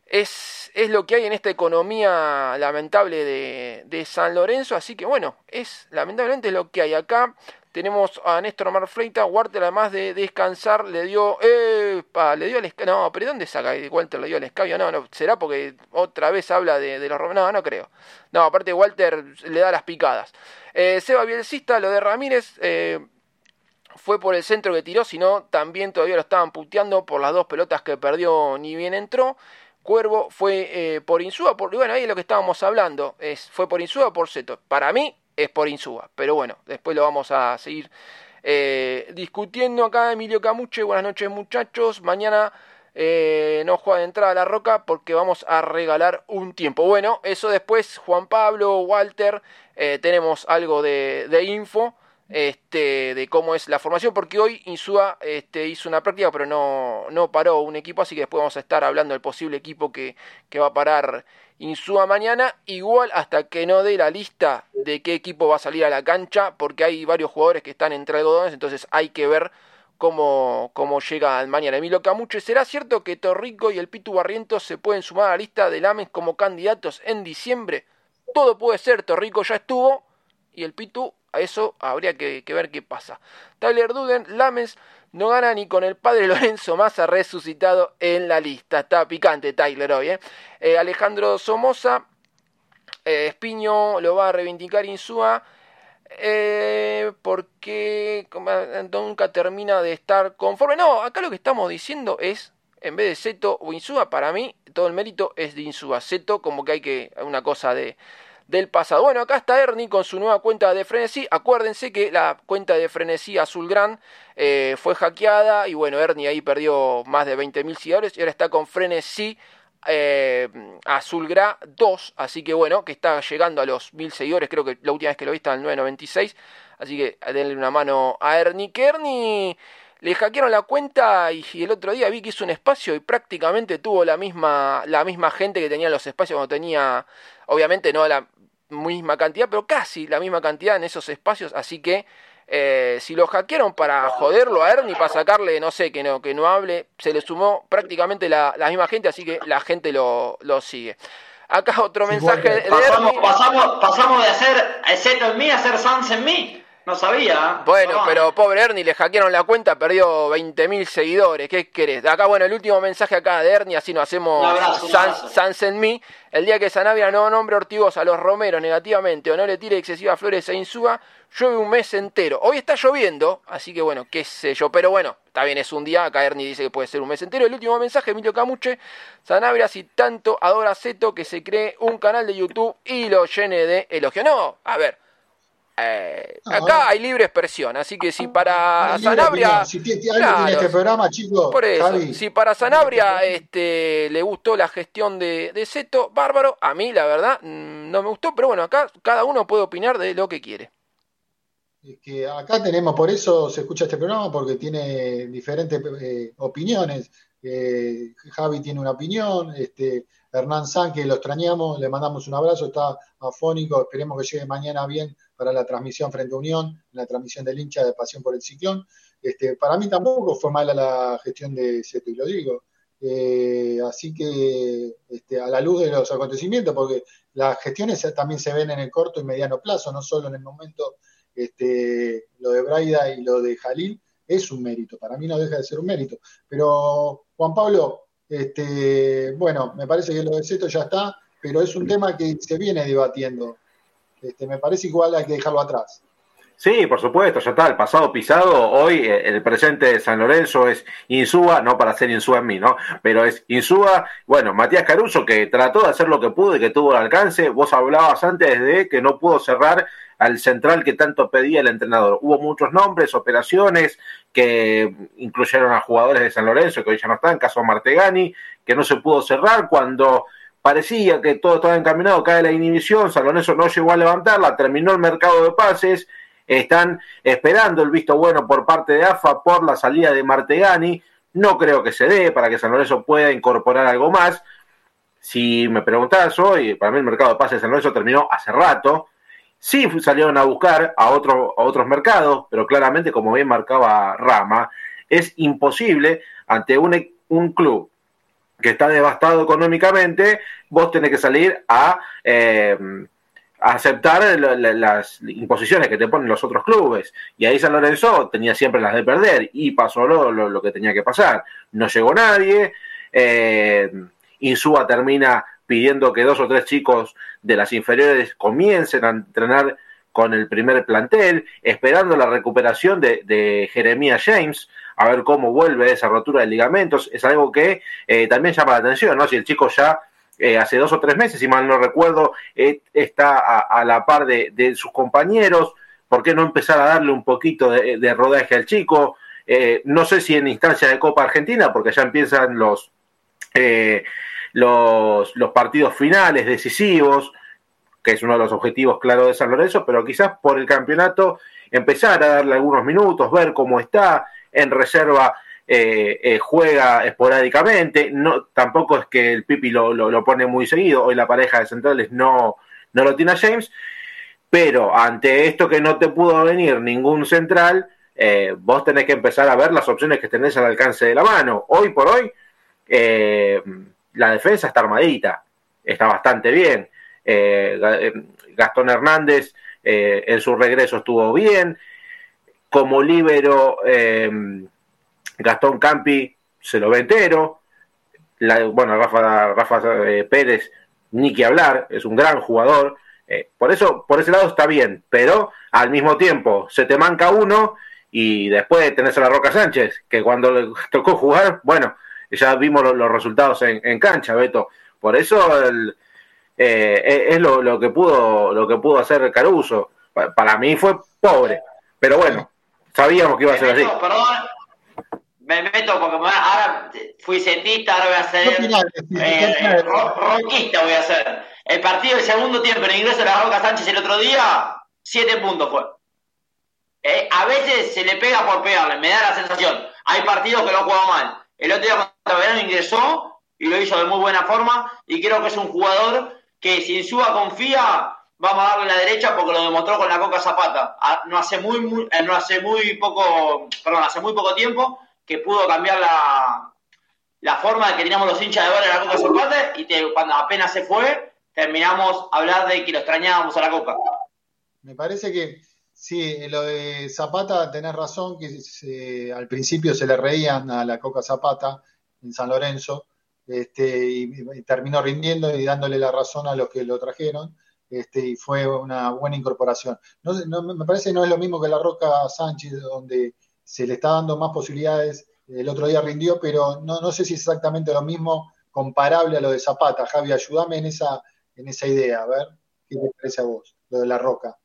es, es, lo que hay en esta economía lamentable de, de, San Lorenzo, así que bueno, es lamentablemente lo que hay acá. Tenemos a Néstor Marfleita, Walter además de descansar le dio, epa, le dio el no, pero ¿dónde saca Walter le dio el escabio? No, no, será porque otra vez habla de, de los romanos, no, no creo. No, aparte Walter le da las picadas. Eh, Seba Bielcista, lo de Ramírez, eh, fue por el centro que tiró, sino también todavía lo estaban puteando por las dos pelotas que perdió, ni bien entró. Cuervo fue eh, por Insúa, por, bueno, ahí es lo que estábamos hablando, es, fue por Insúa o por Seto. Para mí es por Insúa, pero bueno, después lo vamos a seguir eh, discutiendo acá. Emilio Camuche, buenas noches muchachos, mañana eh, no juega de entrada a la roca porque vamos a regalar un tiempo. Bueno, eso después, Juan Pablo, Walter, eh, tenemos algo de, de info este, de cómo es la formación, porque hoy Insúa este, hizo una práctica, pero no, no paró un equipo, así que después vamos a estar hablando del posible equipo que, que va a parar Insúa mañana, igual hasta que no dé la lista de qué equipo va a salir a la cancha, porque hay varios jugadores que están entre algodones, entonces hay que ver cómo, cómo llega mañana. Emilio Camuche, ¿será cierto que Torrico y el Pitu Barrientos se pueden sumar a la lista de Lames como candidatos en diciembre? Todo puede ser, Torrico ya estuvo y el Pitu a eso habría que, ver qué pasa. Tyler Duden, Lames no gana ni con el padre Lorenzo Massa resucitado en la lista. Está picante Tyler hoy. ¿eh? Eh, Alejandro Somoza, eh, Espiño lo va a reivindicar Insúa. Eh, porque nunca termina de estar conforme. No, acá lo que estamos diciendo es, en vez de Seto o Insúa, para mí todo el mérito es de Insúa. Seto como que hay que, una cosa de del pasado. Bueno, acá está Ernie con su nueva cuenta de Frenesí. Acuérdense que la cuenta de Frenesí Azulgrán eh, fue hackeada y bueno, Ernie ahí perdió más de 20.000 seguidores y ahora está con Frenesí eh, Azulgra 2, así que bueno, que está llegando a los 1000 seguidores, creo que la última vez que lo vi está en el 996, así que denle una mano a Ernie, que Ernie le hackearon la cuenta y, y, el otro día vi que hizo un espacio y prácticamente tuvo la misma, la misma gente que tenía los espacios cuando tenía, obviamente no la misma cantidad, pero casi la misma cantidad en esos espacios, así que eh, si lo hackearon para joderlo a Ernie, para sacarle, no sé, que no, que no hable, se le sumó prácticamente la, la misma gente, así que la gente lo, lo sigue. Acá otro mensaje de, pasamos, Ernie. Pasamos, pasamos de hacer Zeto en mí a hacer Sans en mí. No sabía. Bueno, no. pero pobre Ernie, le hackearon la cuenta, perdió 20.000 seguidores. ¿Qué querés? Acá, bueno, el último mensaje acá de Ernie, así nos hacemos abrazo, Sans, Sans en mí. El día que Sanabria no nombre Ortigosa a los Romeros negativamente o no le tire excesivas flores a Insúa, llueve un mes entero. Hoy está lloviendo, así que bueno, qué sé yo. Pero bueno, está bien, es un día. Acá Ernie dice que puede ser un mes entero. El último mensaje, Emilio Camuche. Sanabria, si tanto adora Zeto, que se cree un canal de YouTube y lo llene de elogio. No, a ver. Eh, acá hay libre expresión, así que si para Sanabria. Si claro, este programa, chicos. Por eso, Javi. si para Sanabria este, le gustó la gestión de, de Zeto, bárbaro. A mí, la verdad, no me gustó, pero bueno, acá cada uno puede opinar de lo que quiere. Es que acá tenemos, por eso se escucha este programa, porque tiene diferentes eh, opiniones. Eh, Javi tiene una opinión, este, Hernán que lo extrañamos, le mandamos un abrazo, está afónico, esperemos que llegue mañana bien para la transmisión frente a Unión, la transmisión del hincha de Pasión por el Ciclón. Este, para mí tampoco fue mala la gestión de Zeto, y lo digo. Eh, así que este, a la luz de los acontecimientos, porque las gestiones también se ven en el corto y mediano plazo, no solo en el momento, este, lo de Braida y lo de Jalil es un mérito, para mí no deja de ser un mérito. Pero Juan Pablo, Este, bueno, me parece que lo de Seto ya está, pero es un tema que se viene debatiendo. Este, me parece igual hay que dejarlo atrás. Sí, por supuesto, ya está, el pasado pisado, hoy eh, el presente de San Lorenzo es Insúa, no para ser Insúa en mí, ¿no? Pero es Insúa, bueno, Matías Caruso que trató de hacer lo que pudo y que tuvo el alcance, vos hablabas antes de que no pudo cerrar al central que tanto pedía el entrenador. Hubo muchos nombres, operaciones que incluyeron a jugadores de San Lorenzo que hoy ya no están, caso Martegani, que no se pudo cerrar cuando parecía que todo estaba encaminado, cae la inhibición, San Lorenzo no llegó a levantarla, terminó el mercado de pases, están esperando el visto bueno por parte de AFA por la salida de Martegani, no creo que se dé para que San Lorenzo pueda incorporar algo más. Si me preguntas hoy, para mí el mercado de pases de San Lorenzo terminó hace rato, Sí salieron a buscar a, otro, a otros mercados, pero claramente, como bien marcaba Rama, es imposible ante un, un club que está devastado económicamente, vos tenés que salir a, eh, aceptar las imposiciones que te ponen los otros clubes. Y ahí San Lorenzo tenía siempre las de perder y pasó lo, lo, que tenía que pasar. No llegó nadie, eh, Insúa termina pidiendo que dos o tres chicos de las inferiores comiencen a entrenar con el primer plantel, esperando la recuperación de, de Jeremías James, a ver cómo vuelve esa rotura de ligamentos. Es algo que eh, también llama la atención, ¿no? Si el chico ya eh, hace dos o tres meses, si mal no recuerdo, eh, está a, la par de, sus compañeros, ¿por qué no empezar a darle un poquito de, rodaje al chico? no sé si en instancia de Copa Argentina, porque ya empiezan los los, partidos finales decisivos, que es uno de los objetivos claros de San Lorenzo, pero quizás por el campeonato empezar a darle algunos minutos, ver cómo está, en reserva eh, eh, juega esporádicamente, no, tampoco es que el Pipi lo, lo, pone muy seguido, hoy la pareja de centrales no, no lo tiene a James, pero ante esto que no te pudo venir ningún central, eh, vos tenés que empezar a ver las opciones que tenés al alcance de la mano. Hoy por hoy, la defensa está armadita, está bastante bien. Eh, eh, Gastón Hernández eh, en su regreso estuvo bien. Como líbero, Gastón Campi se lo ve entero. bueno, Rafa, Rafa Pérez, ni que hablar, es un gran jugador. por eso, por ese lado está bien, pero al mismo tiempo se te manca uno y después tenés a la Roca Sánchez, que cuando le tocó jugar, bueno, ya vimos los, resultados en, cancha, Beto. Por eso el, eh, es lo, que pudo lo que pudo hacer Caruso. Para mí fue pobre, pero bueno, sabíamos que iba a ser así. Perdón, me meto porque ahora fui centista, ahora voy a ser eh, roquista voy a hacer. El partido del segundo tiempo en ingreso de la Roca Sánchez el otro día, siete puntos fue. Eh, a veces se le pega por pegarle, me da la sensación. Hay partidos que lo juega mal. El otro día contra Verano ingresó y lo hizo de muy buena forma y creo que es un jugador que si Insúa confía, vamos a darle la derecha porque lo demostró con la Coca Zapata. Ah, no hace muy, eh, no hace muy poco, perdón, hace muy poco tiempo que pudo cambiar la, la forma de que teníamos los hinchas de ver en la Coca Zapata y cuando apenas se fue, terminamos a hablar de que lo extrañábamos a la Coca. Me parece que Sí, lo de Zapata, tenés razón, que al principio se le reían a la Coca Zapata en San Lorenzo, este, y, terminó rindiendo y dándole la razón a los que lo trajeron, este, y fue una buena incorporación. No, me parece que no es lo mismo que la Roca Sánchez, donde se le está dando más posibilidades, el otro día rindió, pero no, no sé si es exactamente lo mismo comparable a lo de Zapata. Javi, ayúdame en esa, en esa idea, a ver qué te parece a vos, lo de la Roca.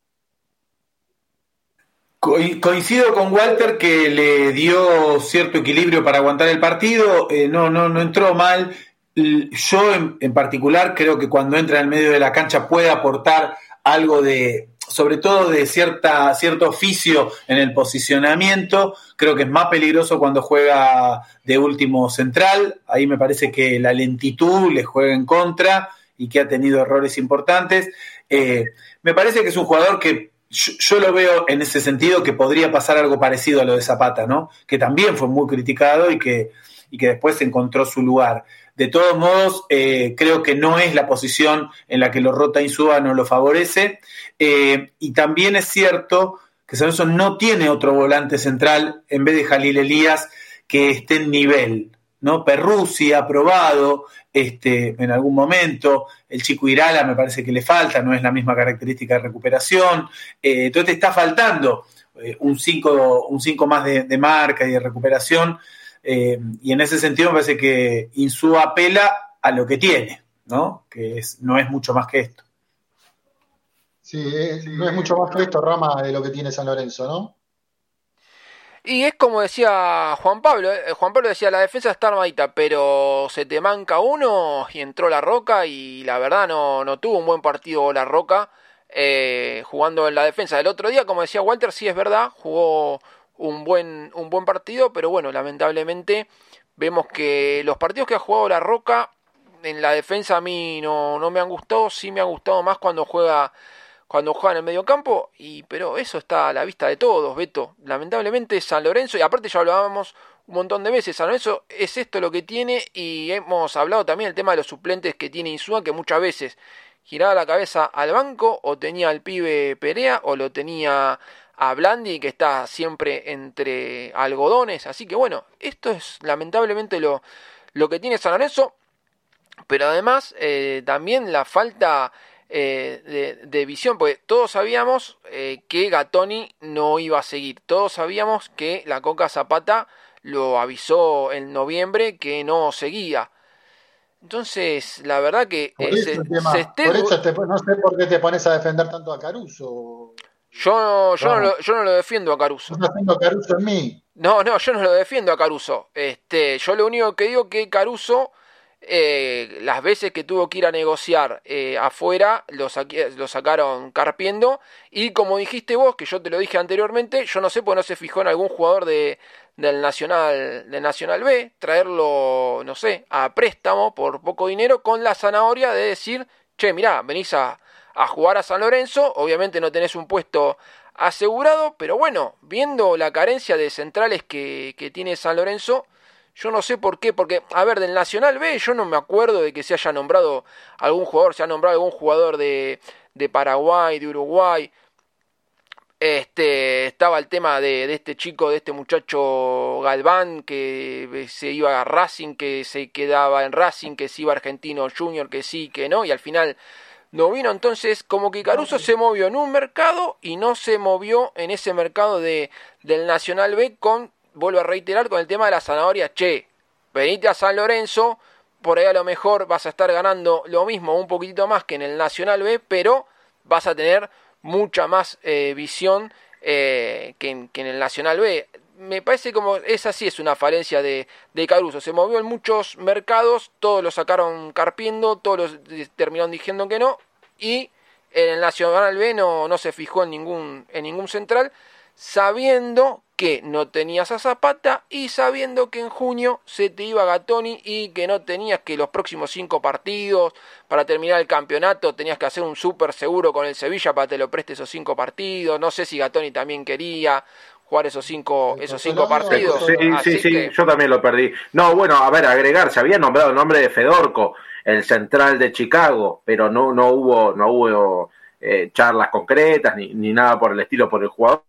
Coincido con Walter que le dio cierto equilibrio para aguantar el partido, eh, no, no, no entró mal. Yo en, particular creo que cuando entra en el medio de la cancha puede aportar algo de, sobre todo de cierta, cierto oficio en el posicionamiento. Creo que es más peligroso cuando juega de último central. Ahí me parece que la lentitud le juega en contra y que ha tenido errores importantes. Eh, me parece que es un jugador que yo, lo veo en ese sentido que podría pasar algo parecido a lo de Zapata, ¿no? Que también fue muy criticado y que, y que después encontró su lugar. De todos modos, eh, creo que no es la posición en la que lo rota Insúa no lo favorece. Eh, y también es cierto que San no tiene otro volante central en vez de Jalil Elías que esté en nivel. ¿no? Perrusi ha probado este, en algún momento, el chico Irala me parece que le falta, no es la misma característica de recuperación, eh, entonces te está faltando eh, un 5 un cinco más de, marca y de recuperación, eh, y en ese sentido me parece que Insúa apela a lo que tiene, ¿no? Que es, no es mucho más que esto. Sí, no es mucho más que esto, Rama, de lo que tiene San Lorenzo, ¿no? Y es como decía Juan Pablo, eh, Juan Pablo decía, la defensa está armadita, pero se te manca uno y entró la Roca y la verdad no, no tuvo un buen partido la Roca eh, jugando en la defensa. del otro día, como decía Walter, sí es verdad, jugó un buen, un buen partido, pero bueno, lamentablemente vemos que los partidos que ha jugado la Roca en la defensa a mí no, no me han gustado, sí me ha gustado más cuando juega cuando juega en el medio campo, y, pero eso está a la vista de todos, Beto. Lamentablemente San Lorenzo, y aparte ya hablábamos un montón de veces, San Lorenzo es esto lo que tiene, y hemos hablado también del tema de los suplentes que tiene Insúa, que muchas veces giraba la cabeza al banco, o tenía al pibe Perea, o lo tenía a Blandi, que está siempre entre algodones. Así que bueno, esto es lamentablemente lo, lo que tiene San Lorenzo. Pero además, eh, también la falta eh, de, visión, porque todos sabíamos eh, que Gatoni no iba a seguir, todos sabíamos que la Coca Zapata lo avisó en noviembre que no seguía. Entonces, la verdad que por eso, no sé por qué te pones a defender tanto a Caruso. Yo, yo, no. lo, yo no lo defiendo a Caruso. ¿Estás Caruso en mí? No, no, yo no lo defiendo a Caruso. Este, yo lo único que digo que Caruso eh, las veces que tuvo que ir a negociar eh, afuera lo, lo, sacaron carpiendo. Y como dijiste vos, que yo te lo dije anteriormente, yo no sé por qué no se fijó en algún jugador de, del, Nacional, del Nacional B, traerlo, no sé, a préstamo por poco dinero con la zanahoria de decir, che, mirá, venís a, a jugar a San Lorenzo, obviamente no tenés un puesto asegurado, pero bueno, viendo la carencia de centrales que, que tiene San Lorenzo, yo no sé por qué, porque, a ver, del Nacional B yo no me acuerdo de que se haya nombrado algún jugador, se ha nombrado algún jugador de, de Paraguay, de Uruguay. Este, estaba el tema de, de, este chico, de este muchacho Galván, que se iba a Racing, que se quedaba en Racing, que se iba a Argentino Junior, que sí, que no, y al final no vino. Entonces, como que Caruso se movió en un mercado y no se movió en ese mercado de, del Nacional B con vuelvo a reiterar con el tema de la zanahoria, che, venite a San Lorenzo, por ahí a lo mejor vas a estar ganando lo mismo, un poquitito más que en el Nacional B, pero vas a tener mucha más eh, visión eh, que, en, el Nacional B. Me parece como esa sí es una falencia de, de Caruso. Se movió en muchos mercados, todos lo sacaron carpiendo, todos los terminaron diciendo que no, y en el Nacional B no, no se fijó en ningún, en ningún central, sabiendo que no tenías a Zapata y sabiendo que en junio se te iba Gatoni y que no tenías que los próximos cinco partidos para terminar el campeonato tenías que hacer un súper seguro con el Sevilla para que te lo preste esos cinco partidos. No sé si Gatoni también quería jugar esos cinco, esos cinco partidos. Sí, sí, sí, yo también lo perdí. No, bueno, a ver, agregar, se había nombrado el nombre de Fedorco, el central de Chicago, pero no, no hubo, no hubo eh, charlas concretas ni, ni nada por el estilo por el jugador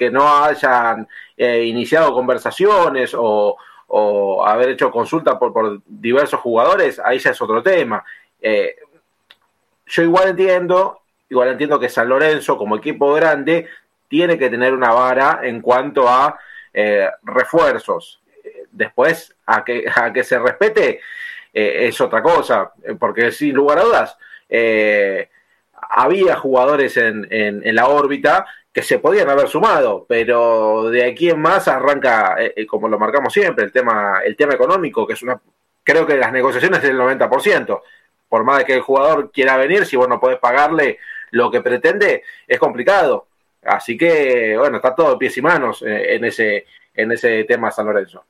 que no hayan eh, iniciado conversaciones o, haber hecho consulta por, diversos jugadores, ahí ya es otro tema. Eh, yo igual entiendo, igual entiendo que San Lorenzo como equipo grande tiene que tener una vara en cuanto a eh, refuerzos. Después, a que, a que se respete es otra cosa, porque sin lugar a dudas, había jugadores en, en, la órbita que se podían haber sumado, pero de aquí en más arranca, como lo marcamos siempre, el tema, el tema económico, que es una, creo que las negociaciones es el 90%. Por más de que el jugador quiera venir, si vos no podés pagarle lo que pretende, es complicado. Así que, bueno, está todo pies y manos eh, en ese, en ese tema San Lorenzo.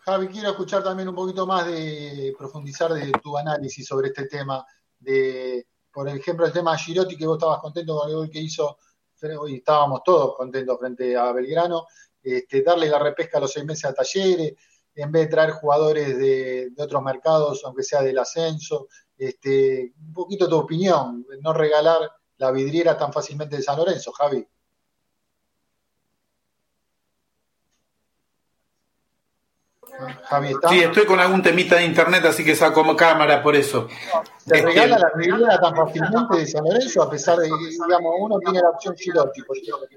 Javi, quiero escuchar también un poquito más de profundizar de tu análisis sobre este tema. De, por ejemplo, el tema de Girotti, que vos estabas contento con el gol que hizo, hoy estábamos todos contentos frente a Belgrano, este, darle la repesca a los seis meses a Talleres, en vez de traer jugadores de, de otros mercados, aunque sea del ascenso, este, un poquito tu opinión, no regalar la vidriera tan fácilmente de San Lorenzo, Javi. Javi, ¿está? Sí, estoy con algún temita de internet, así que saco cámara por eso. ¿Se este, regala la vidriera tan fácilmente de San Lorenzo, a pesar de que, digamos, uno tiene la opción Girotti, por ejemplo,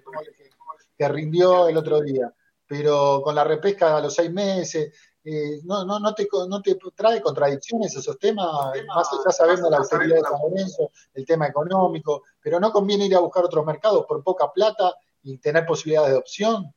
que rindió el otro día, pero con la repesca a los seis meses, eh, no, no, no, te, no te trae contradicciones esos temas, más ya sabemos la austeridad de San Lorenzo, el tema económico, pero no conviene ir a buscar otros mercados por poca plata y tener posibilidades de opción.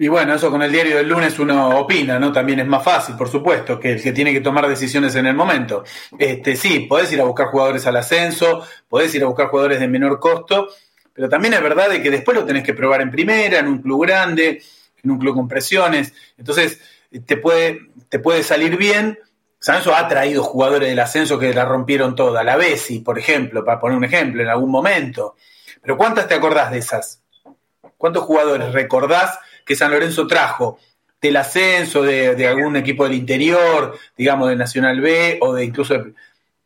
Y bueno, eso con el diario del lunes uno opina, ¿no? También es más fácil, por supuesto, que el que tiene que tomar decisiones en el momento. Este, sí, podés ir a buscar jugadores al ascenso, podés ir a buscar jugadores de menor costo, pero también es verdad de que después lo tenés que probar en primera, en un club grande, en un club con presiones. Entonces, te puede, te puede salir bien. Sanso ha traído jugadores del ascenso que la rompieron toda. La Bessi, por ejemplo, para poner un ejemplo, en algún momento. Pero ¿cuántas te acordás de esas? ¿Cuántos jugadores recordás que San Lorenzo trajo del ascenso de, algún equipo del interior, digamos, de Nacional B o de incluso...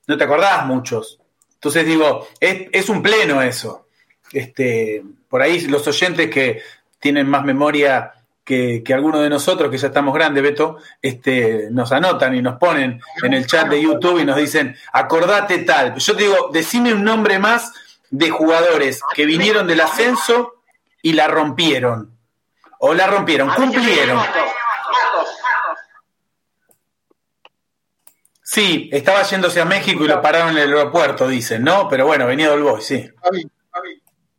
no te acordás muchos. Entonces digo, es, un pleno eso. Este, por ahí los oyentes que tienen más memoria que, algunos de nosotros, que ya estamos grandes, Beto, este, nos anotan y nos ponen en el chat de YouTube y nos dicen, acordate tal. Yo te digo, decime un nombre más de jugadores que vinieron del ascenso y la rompieron. O la rompieron, cumplieron. Sí, estaba yéndose a México y lo pararon en el aeropuerto, dicen, ¿no? Pero bueno, venía del Boy, sí.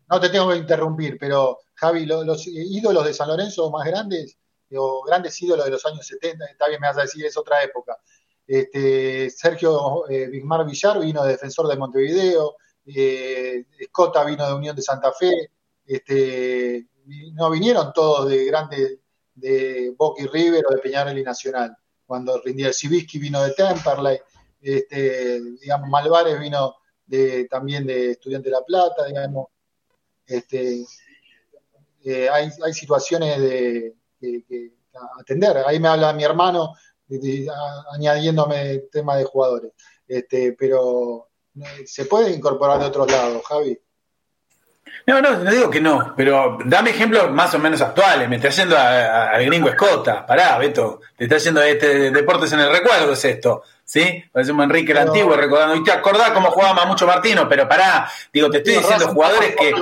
no te tengo que interrumpir, pero Javi, los, ídolos de San Lorenzo más grandes, o grandes ídolos de los años 70, está bien, me vas a decir, es otra época. Este, Sergio eh, Villar vino de Defensor de Montevideo, eh, Escota vino de Unión de Santa Fe, este, no vinieron todos de grandes de Boca River o de Peñarol y Nacional, cuando rindía el Civisky vino de Temperley, este, digamos, Malvares vino de, también de Estudiante de La Plata, digamos, este, eh, hay, situaciones de, atender. Ahí me habla mi hermano añadiéndome el tema de jugadores. Este, pero eh, se puede incorporar de otros lados, Javi. No, no, no digo que no, pero dame ejemplos más o menos actuales. Me está yendo al gringo Escota. Pará, Beto. Te está yendo a este Deportes en el Recuerdo, es esto. ¿Sí? Parece un Enrique el Antiguo recordando. Y te acordás cómo jugaba Mamucho Martino, pero pará. Digo, te estoy diciendo jugadores que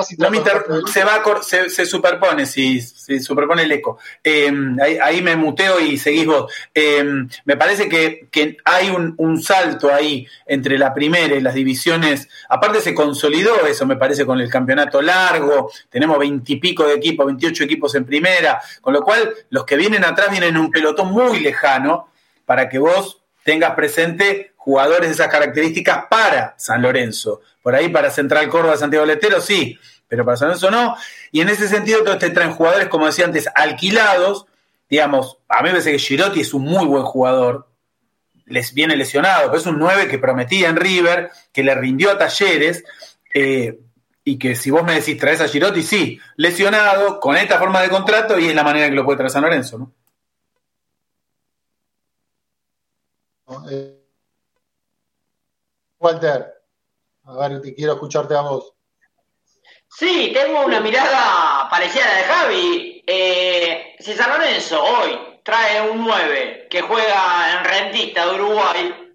se, va se, superpone, si se superpone el eco. Em, ahí, me muteo y seguís vos. Em, me parece que, hay un, salto ahí entre la primera y las divisiones. Aparte se consolidó eso, me parece, con el campeonato largo. Tenemos veintipico de equipos, 28 equipos en primera. Con lo cual, los que vienen atrás vienen en un pelotón muy lejano para que vos tengas presente jugadores de esas características para San Lorenzo. Por ahí para Central Córdoba, Santiago Letero, sí, pero para San Lorenzo no. Y en ese sentido, todos te traen jugadores, como decía antes, alquilados. Digamos, a mí me parece que Girotti es un muy buen jugador, les viene lesionado, pero es un 9 que prometía en River, que le rindió a Talleres, eh, y que si vos me decís traes a Girotti, sí, lesionado, con esta forma de contrato, y es la manera que lo puede traer San Lorenzo, ¿no? Eh, Walter, a ver, te quiero escucharte a vos. Sí, tengo una mirada parecida a la de Javi. Eh, si San Lorenzo hoy trae un 9 que juega en rentista de Uruguay,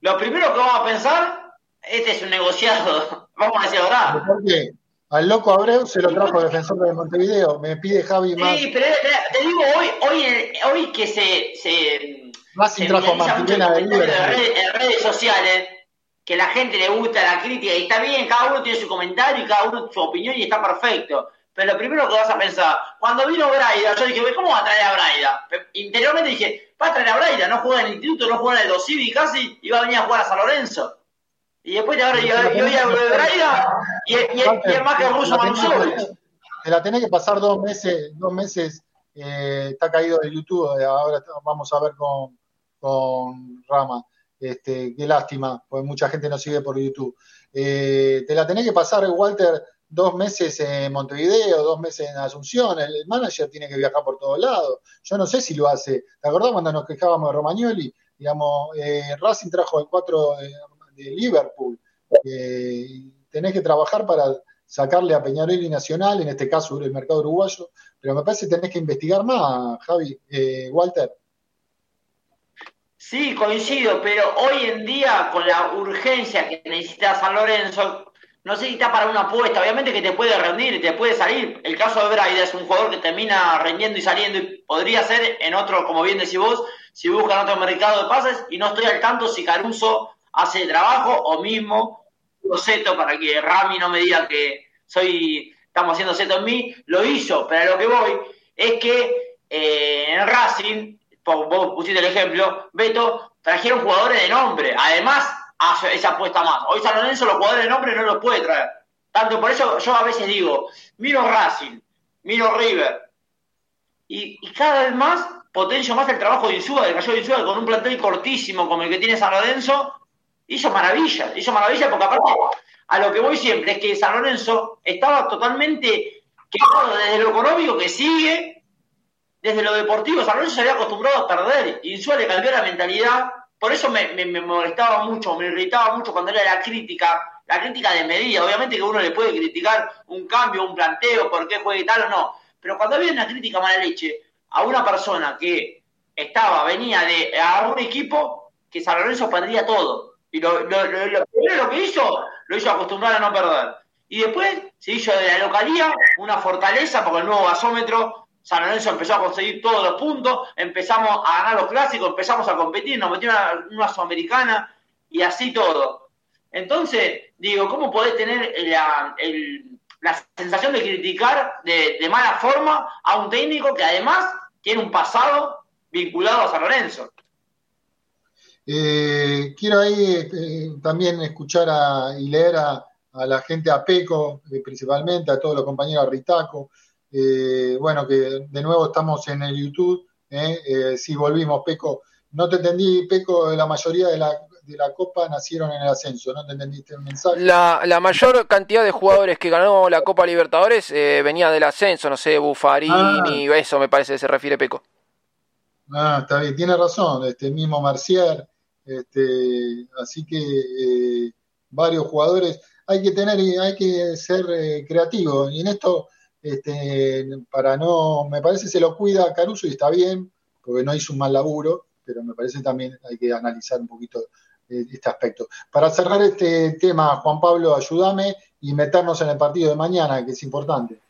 lo primero que vamos a pensar, este es un negociado, vamos a decir verdad. ¿Por qué? Al loco Abreu se lo trajo defensor de Montevideo. Me pide Javi más. Sí, pero te digo, hoy, hoy, hoy que se. se Racing trajo a Martinena de redes, en redes sociales que la gente le gusta la crítica y está bien, cada uno tiene su comentario y cada uno su opinión y está perfecto. Pero lo primero que vas a pensar, cuando vino Braida, yo dije, ¿cómo va a traer a Braida? Interiormente dije, va a traer a Braida, no juega en el instituto, no juega en el Dosivi casi, y va a venir a jugar a San Lorenzo. Y después de ahora y hoy hablo de Braida y, y, y es más que el ruso La tenés Manusovich. Te la tenés que pasar dos meses, dos meses, eh, está caído de YouTube, ahora vamos a ver con, con Rama. Este, qué lástima, porque mucha gente nos sigue por YouTube. Eh, te la tenés que pasar, Walter, dos meses en Montevideo, dos meses en Asunción. El, manager tiene que viajar por todos lados. Yo no sé si lo hace. ¿Te acordás cuando nos quejábamos de Romagnoli? Digamos, eh, Racing trajo el 4 de, Liverpool. Eh, tenés que trabajar para sacarle a Peñarol y Nacional, en este caso el mercado uruguayo, pero me parece que tenés que investigar más, Javi, eh, Walter. Sí, coincido, pero hoy en día con la urgencia que necesita San Lorenzo, no sé si está para una apuesta, obviamente que te puede rendir y te puede salir. El caso de Braida es un jugador que termina rendiendo y saliendo y podría ser en otro, como bien decís vos, si buscan otro mercado de pases. Y no estoy al tanto si Caruso hace trabajo o mismo Seto para que Rami no me diga que soy estamos haciendo Seto en mí, lo hizo, pero a lo que voy es que eh, en Racing vos pusiste el ejemplo, Beto, trajeron jugadores de nombre. Además, hace esa apuesta más. Hoy San Lorenzo los jugadores de nombre no los puede traer. Tanto por eso yo a veces digo, miro Racing, miro River, y, cada vez más potencio más el trabajo de Insúa, de Gallo de Insúa, con un plantel cortísimo como el que tiene San Lorenzo, hizo maravilla, hizo maravilla porque aparte a lo que voy siempre es que San Lorenzo estaba totalmente quedado desde lo económico que sigue desde lo deportivo, San Lorenzo se había acostumbrado a perder y Insúa le cambió la mentalidad. Por eso me, molestaba mucho, me irritaba mucho cuando era la crítica, la crítica de medida. Obviamente que uno le puede criticar un cambio, un planteo, por qué juegue tal o no. Pero cuando había una crítica mala leche a una persona que estaba, venía de a un equipo que San Lorenzo perdía todo. Y lo, primero que hizo, lo hizo acostumbrar a no perder. Y después se hizo de la localía una fortaleza, porque el nuevo gasómetro, San Lorenzo empezó a conseguir todos los puntos, empezamos a ganar los clásicos, empezamos a competir, nos metieron a una sudamericana y así todo. Entonces, digo, ¿cómo podés tener la, sensación de criticar de, mala forma a un técnico que además tiene un pasado vinculado a San Lorenzo? Eh, quiero ahí eh, también escuchar a, y leer a, a la gente, a Peco eh, principalmente, a todos los compañeros, a Ritaco. Eh, bueno, que de nuevo estamos en el YouTube. eh, eh, sí, volvimos, Peco. No te entendí, Peco, la mayoría de la, de la Copa nacieron en el ascenso, ¿no te entendiste el mensaje? La, la mayor cantidad de jugadores que ganó la Copa Libertadores venía del ascenso, no sé, Buffarini, eso me parece que se refiere Peco. Ah, está bien, tiene razón, este mismo Mercier, este, así que eh, varios jugadores, hay que tener, hay que ser eh, creativo, y en esto, este, para no, me parece se lo cuida Caruso y está bien, porque no hizo un mal laburo, pero me parece también hay que analizar un poquito eh, este aspecto. Para cerrar este tema, Juan Pablo, ayúdame y meternos en el partido de mañana, que es importante.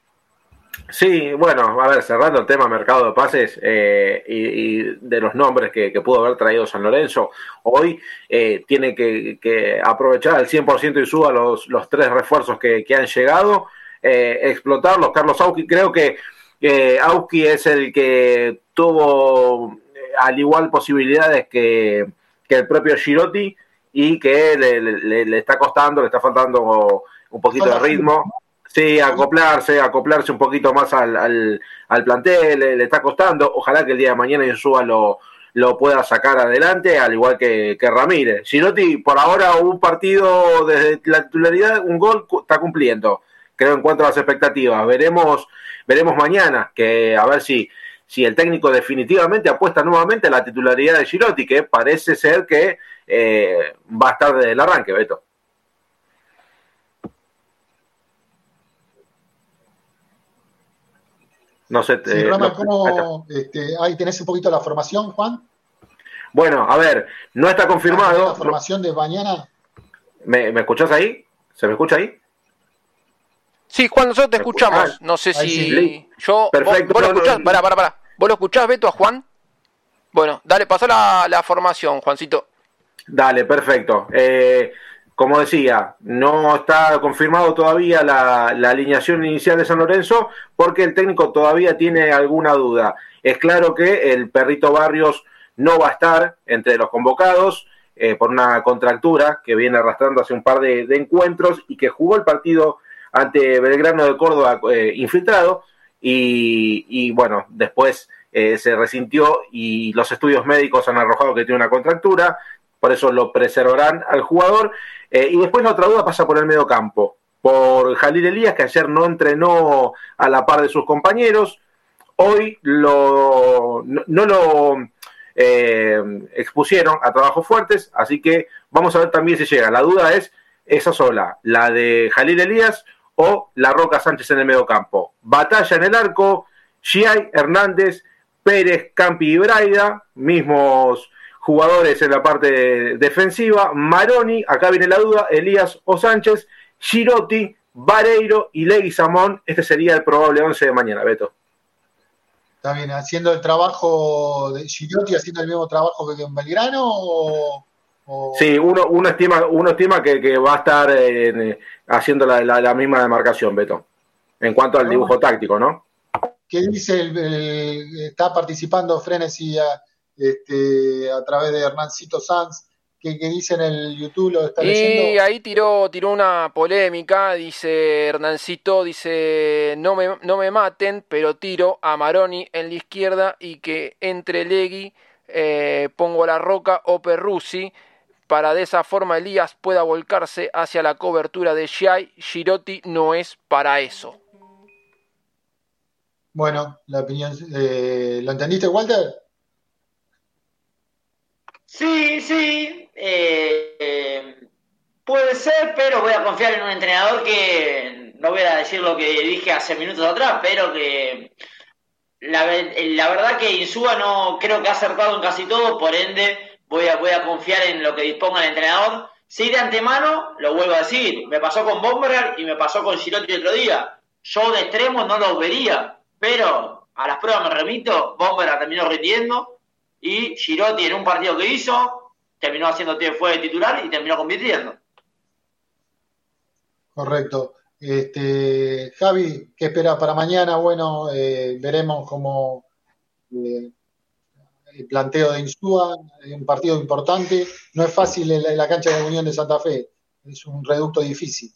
Sí, bueno, a ver, cerrando el tema mercado de pases eh, y, de los nombres que, que pudo haber traído San Lorenzo, hoy eh, tiene que, que aprovechar al 100% y suba los, los tres refuerzos que, que han llegado, eh, explotarlos. Carlos Auski, creo que eh, Auski es el que tuvo eh, al igual posibilidades que, que el propio Girotti y que le, le- le está costando, le está faltando un poquito de ritmo. Sí, acoplarse, acoplarse un poquito más al, al, al plantel, le, le está costando. Ojalá que el día de mañana Insúa lo, lo pueda sacar adelante, al igual que, que Ramírez. Girotti, por ahora, un partido desde la titularidad, un gol está cumpliendo, creo, en cuanto a las expectativas. Veremos, veremos mañana, que a ver si, si el técnico definitivamente apuesta nuevamente a la titularidad de Girotti, que parece ser que eh, va a estar desde el arranque, Beto. No sé. Sí, eh, no- ¿cómo, este, ahí tenés un poquito la formación, Juan? Bueno, a ver, no está La confirmado. formación de mañana. ¿Me, me escuchás ahí? ¿Se me escucha ahí? Sí, Juan, nosotros te escuchamos. No sé si sí. yo. Perfecto. ¿Vos, vos lo no, escuchás? no. Pará, pará, pará. ¿Vos lo escuchás, Beto, a Juan? Bueno, dale, pasá la, la formación, Juancito. Dale, perfecto. Eh, como decía, no está confirmado todavía la, la alineación inicial de San Lorenzo porque el técnico todavía tiene alguna duda. Es claro que el perrito Barrios no va a estar entre los convocados eh, por una contractura que viene arrastrando hace un par de, de encuentros y que jugó el partido ante Belgrano de Córdoba eh, infiltrado y, bueno, después eh, se resintió y los estudios médicos han arrojado que tiene una contractura, por eso lo preservarán al jugador. Eh, y después la otra duda pasa por el medio campo, por Jalil Elías, que ayer no entrenó a la par de sus compañeros, hoy lo, no, lo expusieron a trabajos fuertes, así que vamos a ver también si llega. La duda es esa sola, la de Jalil Elías o la Roca Sánchez en el medio campo. Batalla en el arco, Giai, Hernández, Pérez, Campi y Braida, mismos jugadores en la parte defensiva, Maroni, acá viene la duda, Elías o Sánchez, Girotti, Vareiro y Legui Samón, este sería el probable 11 de mañana, Beto. Está bien, haciendo el trabajo de Girotti, haciendo el mismo trabajo que en Belgrano o, o- Sí, uno, uno estima, uno estima que, que va a estar en, haciendo la, la- la misma demarcación, Beto, en cuanto al dibujo táctico, ¿no? ¿Qué dice el, el- está participando Frenesi a, este, a través de Hernancito Sanz? ¿Qué, qué dice en el YouTube? ¿Lo está Y leyendo? ahí tiró, tiró una polémica, dice Hernancito, dice no me, no me maten, pero tiro a Maroni en la izquierda y que entre Legui eh, pongo la roca o Perrusi para de esa forma Elías pueda volcarse hacia la cobertura de Shai. Girotti no es para eso. Bueno, la opinión, eh, ¿lo entendiste, Walter? Sí, sí, eh, eh, puede ser, pero voy a confiar en un entrenador que, no voy a decir lo que dije hace minutos atrás, pero que la, la verdad que Insúa no creo que ha acertado en casi todo, por ende voy a, voy a confiar en lo que disponga el entrenador. Sí, de antemano, lo vuelvo a decir, me pasó con Bomber y me pasó con Girotti otro día. Yo de extremo no lo vería, pero a las pruebas me remito, Bomber terminó rindiendo y Girotti en un partido que hizo terminó haciendo fue de titular y terminó convirtiendo. Correcto. Este, Javi, ¿qué esperas para mañana? Bueno, eh, veremos cómo eh, el planteo de Insúa, un partido importante. No es fácil en la, cancha de Unión de Santa Fe, es un reducto difícil.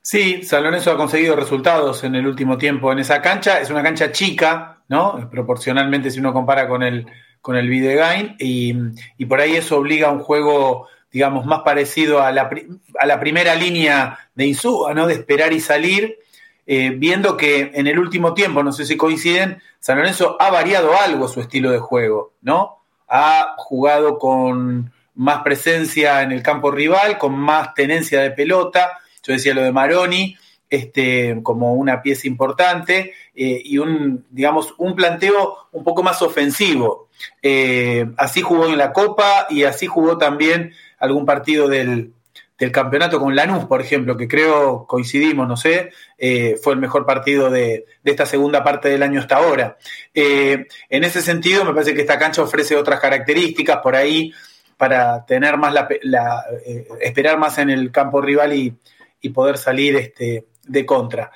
Sí, San ha conseguido resultados en el último tiempo en esa cancha. Es una cancha chica, ¿no? Proporcionalmente si uno compara con el, con el Videgain. Y, y por ahí eso obliga a un juego, digamos, más parecido a la, a la primera línea de Insúa, ¿no? De esperar y salir. Eh, viendo que en el último tiempo, no sé si coinciden, San Lorenzo ha variado algo su estilo de juego, ¿no? Ha jugado con más presencia en el campo rival, con más tenencia de pelota. Yo decía lo de Maroni, este, como una pieza importante, eh, y un, digamos, un planteo un poco más ofensivo. Eh, así jugó en la Copa y así jugó también algún partido del, del campeonato con Lanús, por ejemplo, que creo coincidimos, no sé, eh, fue el mejor partido de, esta segunda parte del año hasta ahora. Eh, en ese sentido, me parece que esta cancha ofrece otras características por ahí para tener más la, eh, esperar más en el campo rival y, y poder salir este, de contra.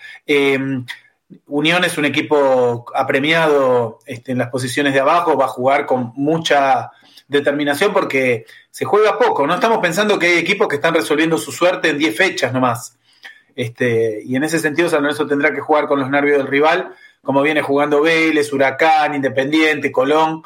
Unión es un equipo apremiado este, en las posiciones de abajo, va a jugar con mucha determinación porque se juega poco, ¿no? Estamos pensando que hay equipos que están resolviendo su suerte en 10 fechas nomás. Este, y en ese sentido San Lorenzo tendrá que jugar con los nervios del rival, como viene jugando Vélez, Huracán, Independiente, Colón,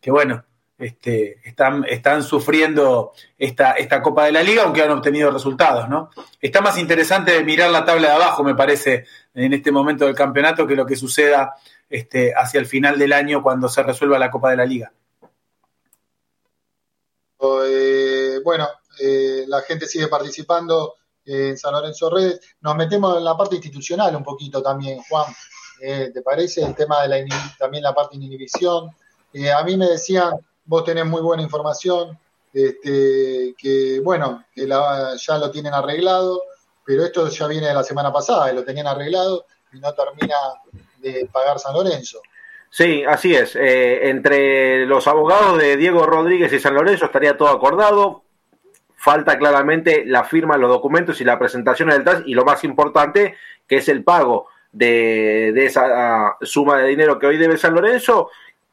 que bueno, este, están, están sufriendo esta, esta Copa de la Liga, aunque han obtenido resultados, ¿no? Está más interesante mirar la tabla de abajo, me parece, en este momento del campeonato, que lo que suceda este, hacia el final del año cuando se resuelva la Copa de la Liga. Eh, bueno, eh, la gente sigue participando en San Lorenzo Redes. Nos metemos en la parte institucional un poquito también, Juan. Eh, ¿Te parece? El tema de la también la parte de inhibición. Eh, a mí me decían, vos tenés muy buena información, este, que bueno, que la, ya lo tienen arreglado, pero esto ya viene de la semana pasada y lo tenían arreglado y no termina de pagar San Lorenzo. Sí, así es. Eh, entre los abogados de Diego Rodríguez y San Lorenzo estaría todo acordado. Falta claramente la firma de los documentos y la presentación del TAS y lo más importante, que es el pago de, de esa suma de dinero que hoy debe San Lorenzo,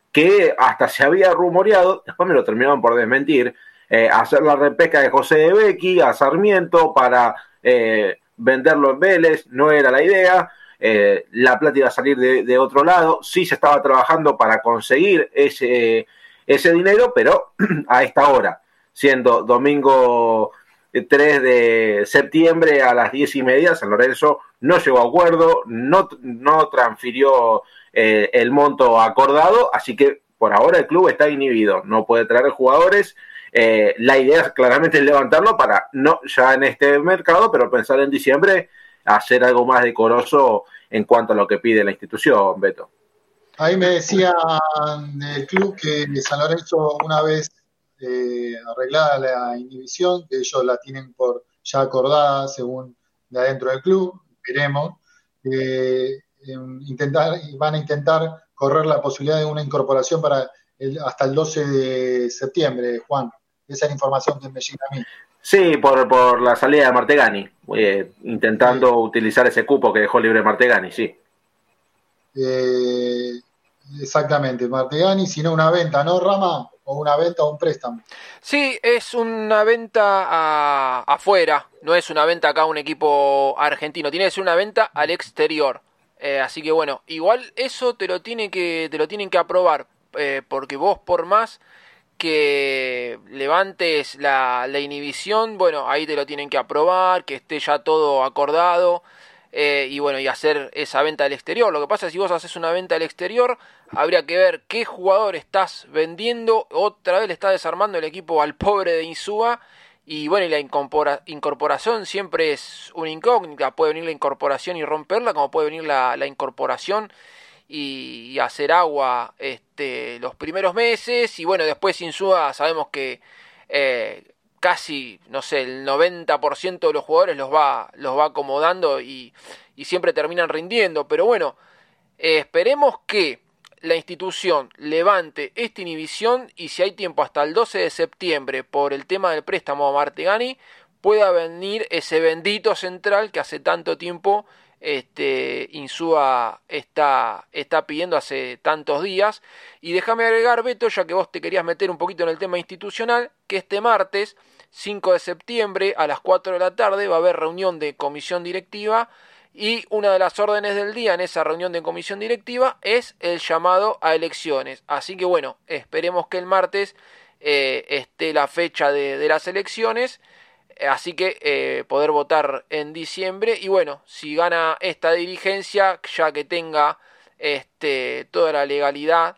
que hasta se había rumoreado, después me lo terminaron por desmentir, eh, hacer la repesca de José de Becky a Sarmiento para eh, venderlo en Vélez, no era la idea. Eh, la plata iba a salir de, otro lado, sí se estaba trabajando para conseguir ese, ese dinero, pero a esta hora, siendo domingo 3 de septiembre a las 10 y media, San Lorenzo no llegó a acuerdo, no, no transfirió el monto acordado, así que por ahora el club está inhibido, no puede traer jugadores eh, la idea claramente es levantarlo para, no ya en este mercado, pero pensar en diciembre, hacer algo más decoroso en cuanto a lo que pide la institución, Beto. Ahí me decía el club que San Lorenzo, una vez eh, arreglada la inhibición, que ellos la tienen por ya acordada según de adentro del club, veremos, eh, intentar, van a intentar correr la posibilidad de una incorporación para hasta el 12 de septiembre, Juan. Esa es la información que me llega a mí. Sí, por, por la salida de Martegani, eh, intentando utilizar ese cupo que dejó libre Martegani, sí. Eh, exactamente, Martegani, sino una venta, ¿no, Rama? Una venta o un préstamo. Sí, es una venta afuera, no es una venta acá a un equipo argentino, tiene que ser una venta al exterior. Eh, así que bueno, igual eso te lo, tiene que, te lo tienen que aprobar, porque vos por más que levantes la, inhibición, bueno, ahí te lo tienen que aprobar, que esté ya todo acordado. Eh, y bueno, y hacer esa venta al exterior. Lo que pasa es que si vos haces una venta al exterior, habría que ver qué jugador estás vendiendo. Otra vez le está desarmando el equipo al pobre de Insúa. Y bueno, y la incorporación siempre es una incógnita. Puede venir la incorporación y romperla, como puede venir la, incorporación y, hacer agua este, los primeros meses y bueno, después Insúa sabemos que eh, casi, no sé, el 90% de los jugadores los va, los va acomodando y, y siempre terminan rindiendo, pero bueno, eh, esperemos que la institución levante esta inhibición y si hay tiempo hasta el 12 de septiembre por el tema del préstamo a Martegani, pueda venir ese bendito central que hace tanto tiempo este, Insúa está, está pidiendo hace tantos días. Y déjame agregar, Beto, ya que vos te querías meter un poquito en el tema institucional, que este martes 5 de septiembre a las 4 de la tarde va a haber reunión de comisión directiva y una de las órdenes del día en esa reunión de comisión directiva es el llamado a elecciones. Así que bueno, esperemos que el martes eh, esté la fecha de, las elecciones Así que eh, poder votar en diciembre. Y bueno, si gana esta dirigencia, ya que tenga este, toda la legalidad,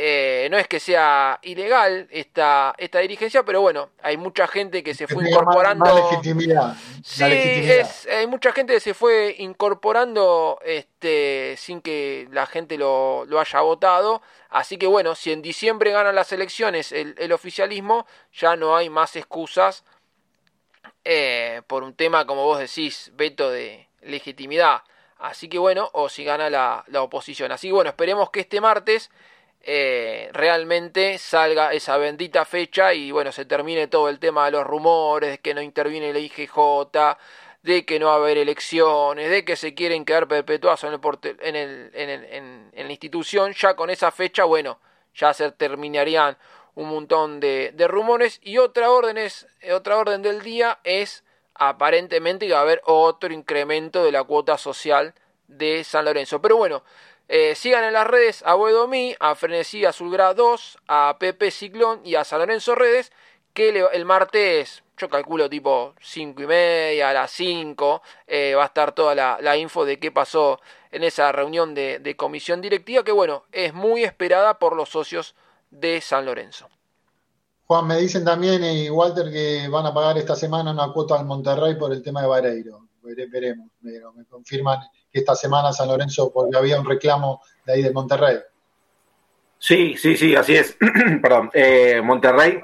eh, no es que sea ilegal esta, esta dirigencia, pero bueno, hay mucha gente que se fue incorporando. legitimidad. Sí, Es, hay mucha gente que se fue incorporando este, sin que la gente lo, lo, haya votado. Así que bueno, si en diciembre ganan las elecciones el, el oficialismo, ya no hay más excusas eh, por un tema, como vos decís, veto de legitimidad. Así que bueno, o si gana la, oposición. Así que bueno, esperemos que este martes eh, realmente salga esa bendita fecha y bueno, se termine todo el tema de los rumores, de que no interviene la IGJ, de que no va a haber elecciones, de que se quieren quedar perpetuados en, el, en, en, en la institución. Ya con esa fecha, bueno, ya se terminarían un montón de, rumores y otra orden, es, otra orden del día es aparentemente que va a haber otro incremento de la cuota social de San Lorenzo. Pero bueno, eh, sigan en las redes a Boedomí, a Frenesí Azulgrad 2, a Pepe Ciclón y a San Lorenzo Redes, que el martes, yo calculo tipo 5 y media, a las 5, eh, va a estar toda la, info de qué pasó en esa reunión de, de comisión directiva, que bueno, es muy esperada por los socios de San Lorenzo. Juan, me dicen también, y Walter, que van a pagar esta semana una cuota al Monterrey por el tema de Vareiro. Veremos, pero me confirman que esta semana San Lorenzo, porque había un reclamo de ahí del Monterrey. Sí, sí, sí, así es. Perdón, eh, Monterrey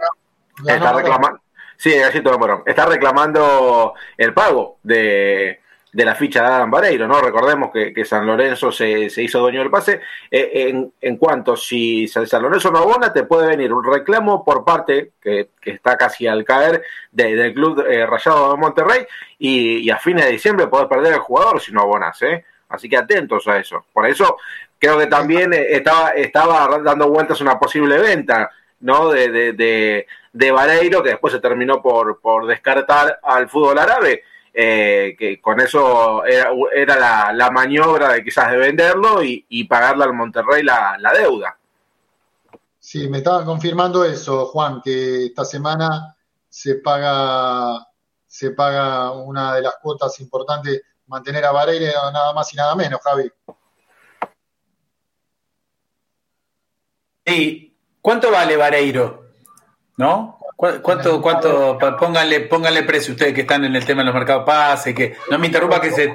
está reclamando. Sí, Gallito de. Está reclamando el pago de, de la ficha de Adam Vareiro, ¿no? Recordemos que, San Lorenzo se, hizo dueño del pase. Eh, en, en, cuanto si San Lorenzo no abona, te puede venir un reclamo por parte, que, está casi al caer, del club eh, Rayado de Monterrey, y, a fines de diciembre podés perder el jugador si no abonas, ¿eh? Así que atentos a eso. Por eso creo que también eh, estaba, estaba dando vueltas una posible venta, ¿no? De, de, de, Vareiro, que después se terminó por, por descartar al fútbol árabe eh, que con eso era, la, maniobra de quizás de venderlo y, pagarle al Monterrey la, deuda. Sí, me estaban confirmando eso, Juan, que esta semana se paga, se paga una de las cuotas importantes, mantener a Vareiro nada más y nada menos, Javi. ¿Y cuánto vale Vareiro? ¿No? ¿Cuánto, cuánto, pónganle, pónganle precio ustedes que están en el tema de los mercados pase, que no me interrumpa que se,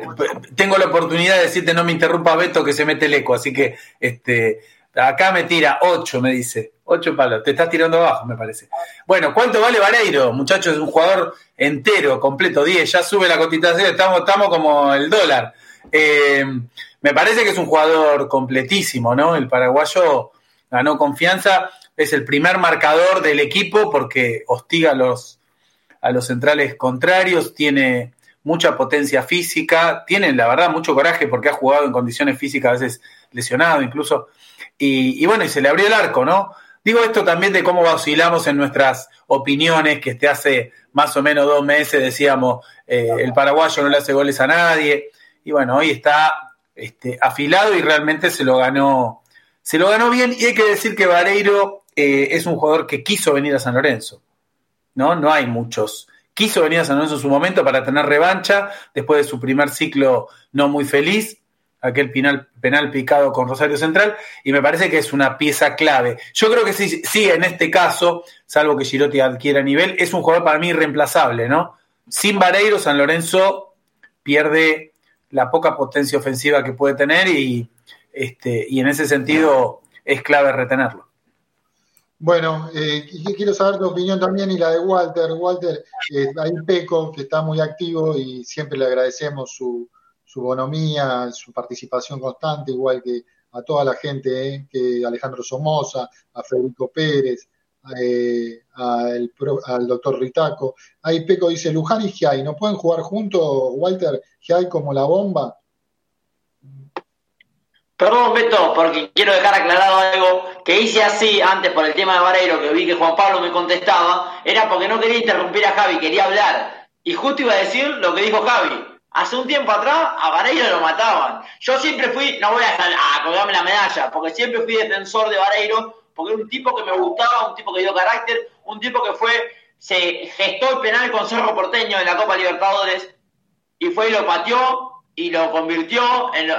tengo la oportunidad de decirte no me interrumpa Beto que se mete el eco, así que este, acá me tira 8, me dice, 8 palos, te estás tirando abajo, me parece. Bueno, ¿cuánto vale Vareiro? Muchachos, es un jugador entero, completo, 10, ya sube la cotización, estamos, estamos como el dólar. Eh, me parece que es un jugador completísimo, ¿no? El paraguayo ganó confianza es el primer marcador del equipo porque hostiga a los, a los centrales contrarios, tiene mucha potencia física, tiene la verdad mucho coraje porque ha jugado en condiciones físicas a veces lesionado incluso, y, bueno, y se le abrió el arco, ¿no? Digo esto también de cómo oscilamos en nuestras opiniones, que este hace más o menos dos meses decíamos, eh, el paraguayo no le hace goles a nadie, y bueno, hoy está este, afilado y realmente se lo ganó, se lo ganó bien, y hay que decir que Vareiro eh, es un jugador que quiso venir a San Lorenzo. ¿no? no hay muchos. Quiso venir a San Lorenzo en su momento para tener revancha después de su primer ciclo no muy feliz, aquel penal, penal picado con Rosario Central, y me parece que es una pieza clave. Yo creo que sí, sí en este caso, salvo que Girotti adquiera nivel, es un jugador para mí irreemplazable, ¿no? Sin Vareiro, San Lorenzo pierde la poca potencia ofensiva que puede tener y, este, y en ese sentido es clave retenerlo. Bueno, eh, quiero saber tu opinión también y la de Walter. Walter, eh, hay Peco que está muy activo y siempre le agradecemos su, su bonomía, su participación constante, igual que a toda la gente, eh, que Alejandro Somoza, a Federico Pérez, eh, al, al, doctor Ritaco. Ahí Peco dice, Luján y Giai, ¿no pueden jugar juntos, Walter? Giai como la bomba. Perdón, Beto, porque quiero dejar aclarado algo que hice así antes por el tema de Vareiro, que vi que Juan Pablo me contestaba, era porque no quería interrumpir a Javi, quería hablar. Y justo iba a decir lo que dijo Javi. Hace un tiempo atrás a Vareiro lo mataban. Yo siempre fui, no voy a, a colgarme la medalla, porque siempre fui defensor de Vareiro, porque era un tipo que me gustaba, un tipo que dio carácter, un tipo que fue, se gestó el penal con Cerro Porteño en la Copa Libertadores, y fue y lo pateó, y lo convirtió en,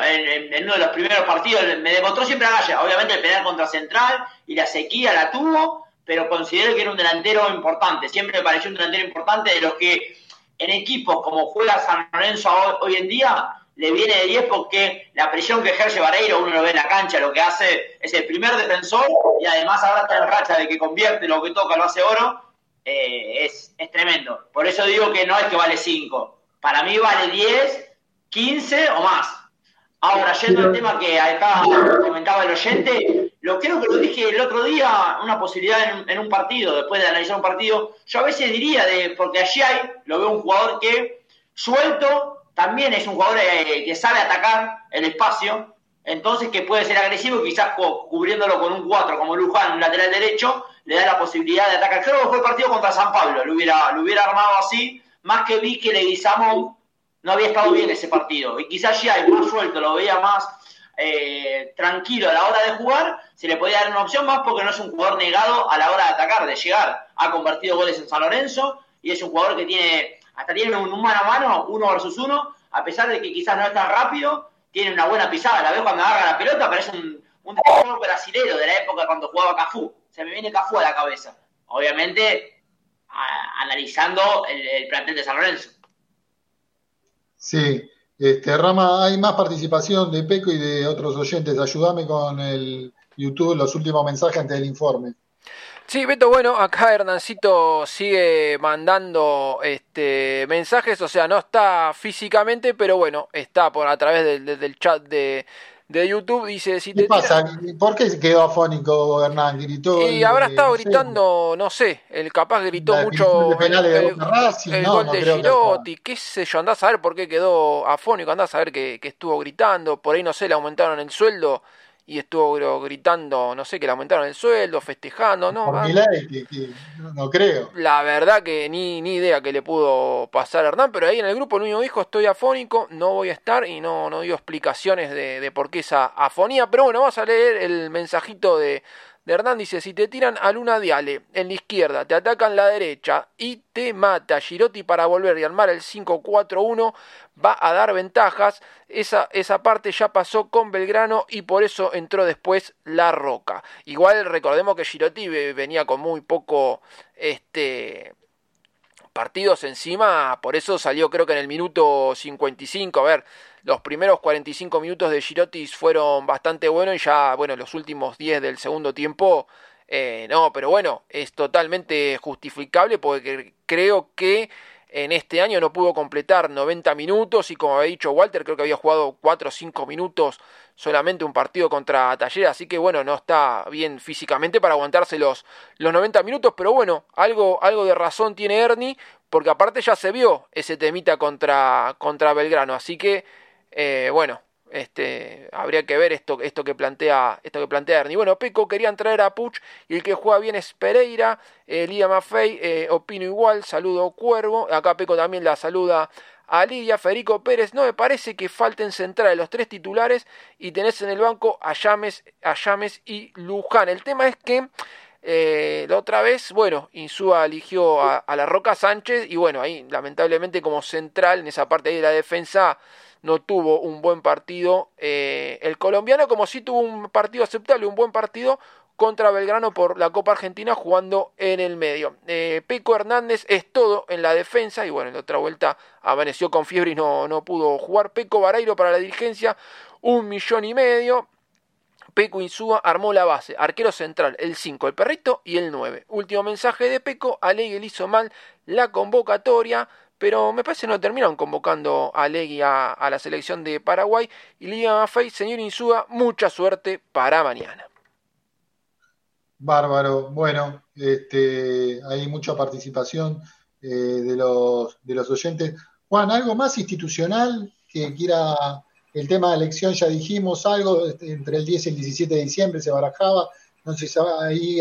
uno de los primeros partidos. Me demostró siempre a Gaya, obviamente el penal contra Central y la sequía la tuvo, pero considero que era un delantero importante. Siempre me pareció un delantero importante de los que en equipos como juega San Lorenzo hoy, en día le viene de 10 porque la presión que ejerce Vareiro, uno lo ve en la cancha, lo que hace es el primer defensor y además ahora está en racha de que convierte lo que toca, lo hace oro, eh, es, es tremendo. Por eso digo que no es que vale 5, para mí vale 10 15 o más. Ahora, yendo al tema que acá comentaba el oyente, lo creo que lo dije el otro día, una posibilidad en, un partido, después de analizar un partido, yo a veces diría, de porque allí hay, lo veo un jugador que suelto, también es un jugador eh, que sabe atacar el espacio, entonces que puede ser agresivo y quizás cubriéndolo con un 4 como Luján, un lateral derecho, le da la posibilidad de atacar. Creo que fue el partido contra San Pablo, lo hubiera, lo hubiera armado así, más que vi que Leguizamón no había estado bien ese partido. Y quizás ya más suelto, lo veía más eh, tranquilo a la hora de jugar, se le podía dar una opción más porque no es un jugador negado a la hora de atacar, de llegar. Ha convertido goles en San Lorenzo y es un jugador que tiene, hasta tiene un, mano a mano, uno versus uno, a pesar de que quizás no es tan rápido, tiene una buena pisada. La veo cuando agarra la pelota, parece un, un brasilero de la época cuando jugaba Cafú. Se me viene Cafú a la cabeza. Obviamente, analizando el plantel de San Lorenzo. Sí, este, Rama, hay más participación de Peco y de otros oyentes. Ayúdame con el YouTube, los últimos mensajes antes del informe. Sí, Beto, bueno, acá Hernancito sigue mandando este mensajes, o sea, no está físicamente, pero bueno, está por a través del, chat de, YouTube. Dice, si ¿Qué pasa? ¿Por qué quedó afónico Hernán? Gritó. Y habrá estado gritando, no sé, el capaz gritó mucho el, el, gol de Girotti, qué sé yo, andás a ver por qué quedó afónico, andás a ver que, que estuvo gritando, por ahí no sé, le aumentaron el sueldo y estuvo gritando, no sé, que le aumentaron el sueldo, festejando, ¿no? Ah, no creo. La verdad que ni, ni idea que le pudo pasar a Hernán, pero ahí en el grupo el único dijo, estoy afónico, no voy a estar y no, no dio explicaciones de, de por qué esa afonía, pero bueno, vamos a leer el mensajito de, de Hernán dice, si te tiran a Luna Diale en la izquierda, te atacan la derecha y te mata Girotti para volver y armar el 5-4-1, va a dar ventajas. Esa, esa parte ya pasó con Belgrano y por eso entró después La Roca. Igual recordemos que Girotti venía con muy poco este partidos encima, por eso salió creo que en el minuto 55, a ver, los primeros 45 minutos de Girotis fueron bastante buenos y ya, bueno, los últimos 10 del segundo tiempo, eh, no, pero bueno, es totalmente justificable porque creo que en este año no pudo completar 90 minutos y como había dicho Walter, creo que había jugado 4 o 5 minutos solamente un partido contra Taller, así que bueno, no está bien físicamente para aguantarse los, los 90 minutos, pero bueno, algo, algo de razón tiene Ernie, porque aparte ya se vio ese temita contra, contra Belgrano, así que eh, bueno, este, habría que ver esto, esto que plantea, esto que plantea Ernie. Bueno, Peco querían traer a Puch y el que juega bien es Pereira, eh, Lidia Maffei, eh, opino igual, saludo Cuervo, acá Peco también la saluda a Lidia, Federico Pérez, no me parece que falten centrales los tres titulares y tenés en el banco a Llames, a y Luján. El tema es que la otra vez, bueno, Insúa eligió a, la Roca Sánchez y bueno, ahí lamentablemente como central en esa parte de la defensa no tuvo un buen partido eh, el colombiano, como si tuvo un partido aceptable, un buen partido contra Belgrano por la Copa Argentina jugando en el medio. Eh, Peco Hernández es todo en la defensa y bueno, en la otra vuelta amaneció con fiebre y no, no pudo jugar. Peco Barairo para la dirigencia, un millón y medio. Peco Insúa armó la base, arquero central, el 5, el perrito y el 9. Último mensaje de Peco, Alegue hizo mal la convocatoria, pero me parece que no terminaron convocando a Legui a, la selección de Paraguay. Y Liga Maffei, señor Insúa, mucha suerte para mañana. Bárbaro, bueno, este, hay mucha participación eh, de, los, de los oyentes. Juan, ¿algo más institucional que quiera el tema de elección? Ya dijimos algo, este, entre el 10 y el 17 de diciembre se barajaba, no sé si ahí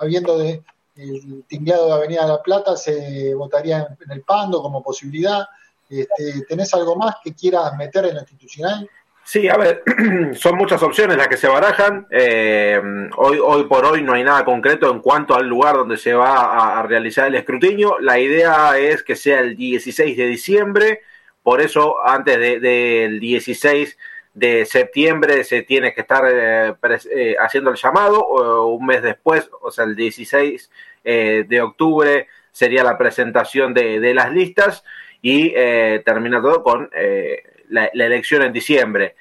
habiendo de, el tinglado de Avenida La Plata se votaría en, el Pando como posibilidad. Este, ¿Tenés algo más que quieras meter en lo institucional? Sí, a ver, son muchas opciones las que se barajan. Eh, hoy, hoy por hoy no hay nada concreto en cuanto al lugar donde se va a, realizar el escrutinio. La idea es que sea el 16 de diciembre, por eso antes del 16 de septiembre se tiene que estar eh, eh, haciendo el llamado, o un mes después, o sea, el 16 eh, de octubre sería la presentación de, las listas y termina todo con la, elección en diciembre.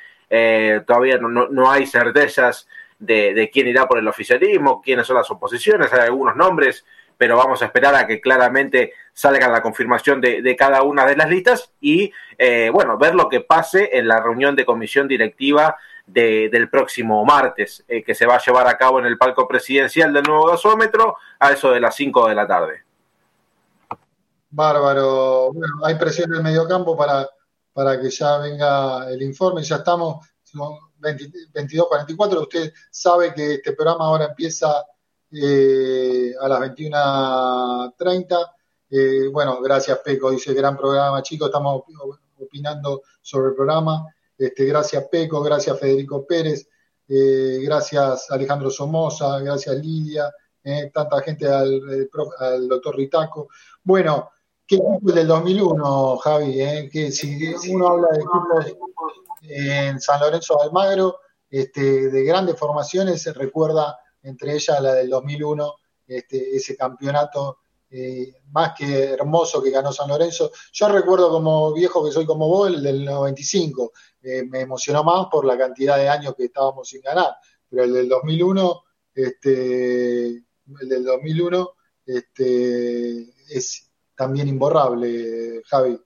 todavía no, hay certezas de, de, quién irá por el oficialismo, quiénes son las oposiciones, hay algunos nombres pero vamos a esperar a que claramente salga la confirmación de, cada una de las listas y, eh, bueno, ver lo que pase en la reunión de comisión directiva del próximo martes, eh, que se va a llevar a cabo en el palco presidencial del nuevo gasómetro a eso de las 5 de la tarde. Bárbaro. Bueno, hay presión en el mediocampo para, para que ya venga el informe. Ya estamos, 22.44. Usted sabe que este programa ahora empieza eh, a las 21.30. Eh, bueno, gracias Peco, dice gran programa, chicos, estamos opinando sobre el programa. Este, gracias Peco, gracias Federico Pérez, eh, gracias Alejandro Somoza, gracias Lidia, eh, tanta gente al, al, doctor Ritaco. Bueno, ¿qué equipo del 2001, Javi? Que si uno habla de equipos en San Lorenzo Almagro, este, de grandes formaciones, se recuerda entre ellas la del 2001, este, ese campeonato eh, más que hermoso que ganó San Lorenzo. Yo recuerdo como viejo que soy como vos, el del 95, eh, me emocionó más por la cantidad de años que estábamos sin ganar, pero el del 2001 este, el del 2001, este, es también imborrable, Javi.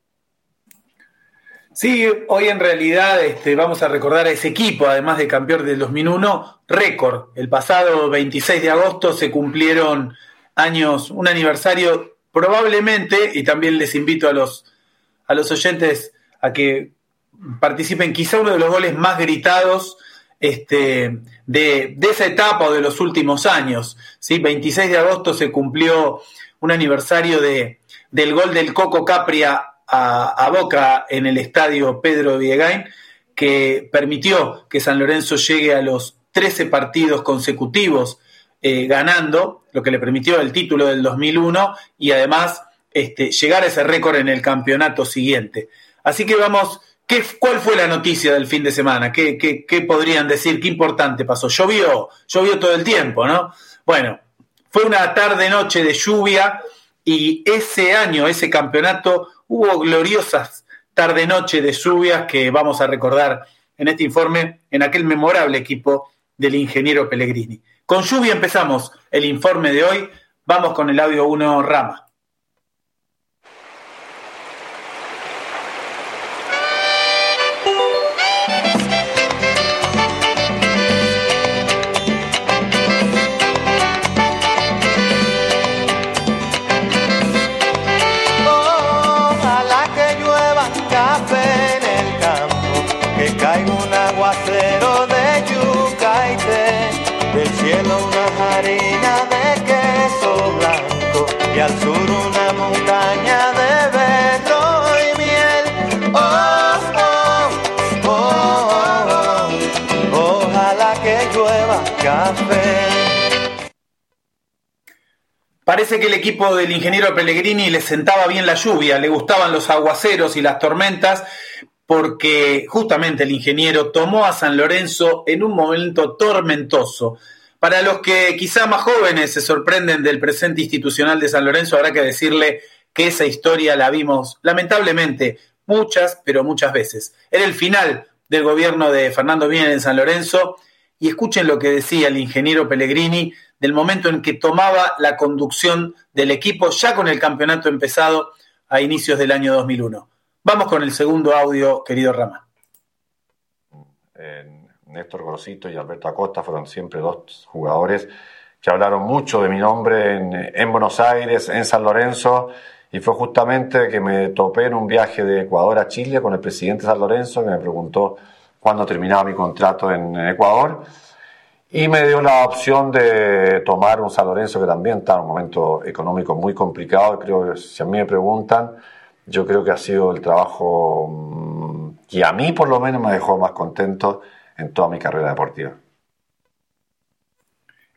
Sí, hoy en realidad este, vamos a recordar a ese equipo, además de campeón del 2001, récord. El pasado 26 de agosto se cumplieron años, un aniversario probablemente, y también les invito a los, a los oyentes a que participen, quizá uno de los goles más gritados este, de, de, esa etapa o de los últimos años. ¿sí? 26 de agosto se cumplió un aniversario de, del gol del Coco Capria a, Boca en el estadio Pedro Viegain, que permitió que San Lorenzo llegue a los 13 partidos consecutivos eh, ganando, lo que le permitió el título del 2001 y además este, llegar a ese récord en el campeonato siguiente. Así que vamos, ¿qué, ¿cuál fue la noticia del fin de semana? ¿Qué, qué, qué podrían decir? ¿Qué importante pasó? Llovió, llovió todo el tiempo, ¿no? Bueno, fue una tarde-noche de lluvia y ese año, ese campeonato, hubo gloriosas tarde-noche de lluvias que vamos a recordar en este informe en aquel memorable equipo del ingeniero Pellegrini. Con lluvia empezamos el informe de hoy. Vamos con el audio 1 Rama. Parece que el equipo del ingeniero Pellegrini le sentaba bien la lluvia, le gustaban los aguaceros y las tormentas, porque justamente el ingeniero tomó a San Lorenzo en un momento tormentoso. Para los que quizá más jóvenes se sorprenden del presente institucional de San Lorenzo, habrá que decirle que esa historia la vimos lamentablemente muchas, pero muchas veces. Era el final del gobierno de Fernando Bien en San Lorenzo y escuchen lo que decía el ingeniero Pellegrini del momento en que tomaba la conducción del equipo ya con el campeonato empezado a inicios del año 2001. Vamos con el segundo audio, querido Rama. Néstor Grosito y Alberto Acosta fueron siempre dos jugadores que hablaron mucho de mi nombre en, Buenos Aires, en San Lorenzo, y fue justamente que me topé en un viaje de Ecuador a Chile con el presidente de San Lorenzo, que me preguntó cuándo terminaba mi contrato en Ecuador, y me dio la opción de tomar un San Lorenzo que también está en un momento económico muy complicado, creo que si a mí me preguntan, yo creo que ha sido el trabajo mm, que a mí por lo menos me dejó más contento en toda mi carrera deportiva.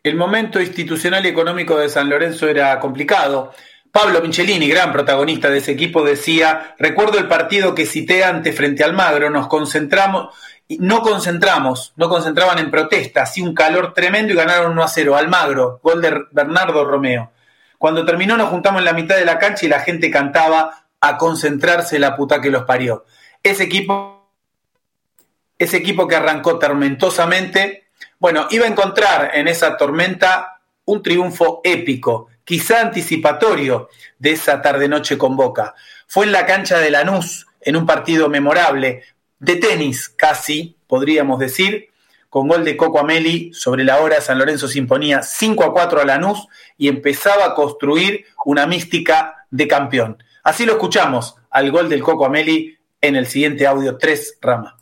El momento institucional y económico de San Lorenzo era complicado. Pablo Michelini, gran protagonista de ese equipo, decía, recuerdo el partido que cité antes frente al Magro, nos concentramos, no concentramos, no concentraban en protesta, así un calor tremendo y ganaron 1 a 0. Almagro, gol de Bernardo Romeo. Cuando terminó nos juntamos en la mitad de la cancha y la gente cantaba a concentrarse la puta que los parió. Ese equipo ese equipo que arrancó tormentosamente, bueno, iba a encontrar en esa tormenta un triunfo épico, quizá anticipatorio de esa tarde-noche con Boca. Fue en la cancha de Lanús, en un partido memorable, de tenis casi, podríamos decir, con gol de Coco Ameli sobre la hora San Lorenzo se imponía 5 a 4 a Lanús y empezaba a construir una mística de campeón. Así lo escuchamos al gol del Coco Ameli en el siguiente audio 3 Rama.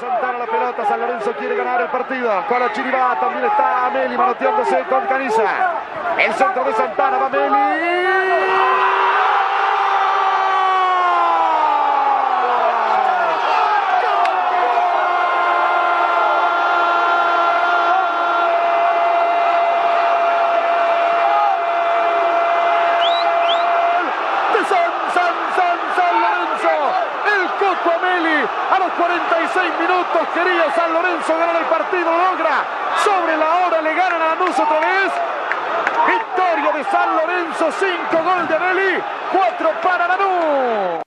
Santana la pelota, San Lorenzo quiere ganar el partido. Con la también está Ameli manoteándose con Caniza. El centro de Santana va Ameli. A los 46 minutos ganar el partido, logra. Sobre la hora le ganan a Lanús otra vez. Victoria de San Lorenzo, 5 gol de Belli, 4 para Lanús.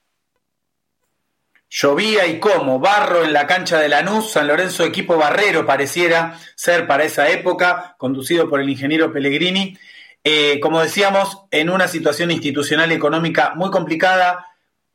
Llovía y cómo, barro en la cancha de Lanús, San Lorenzo equipo barrero pareciera ser para esa época, conducido por el ingeniero Pellegrini, eh, como decíamos, en una situación institucional y económica muy complicada,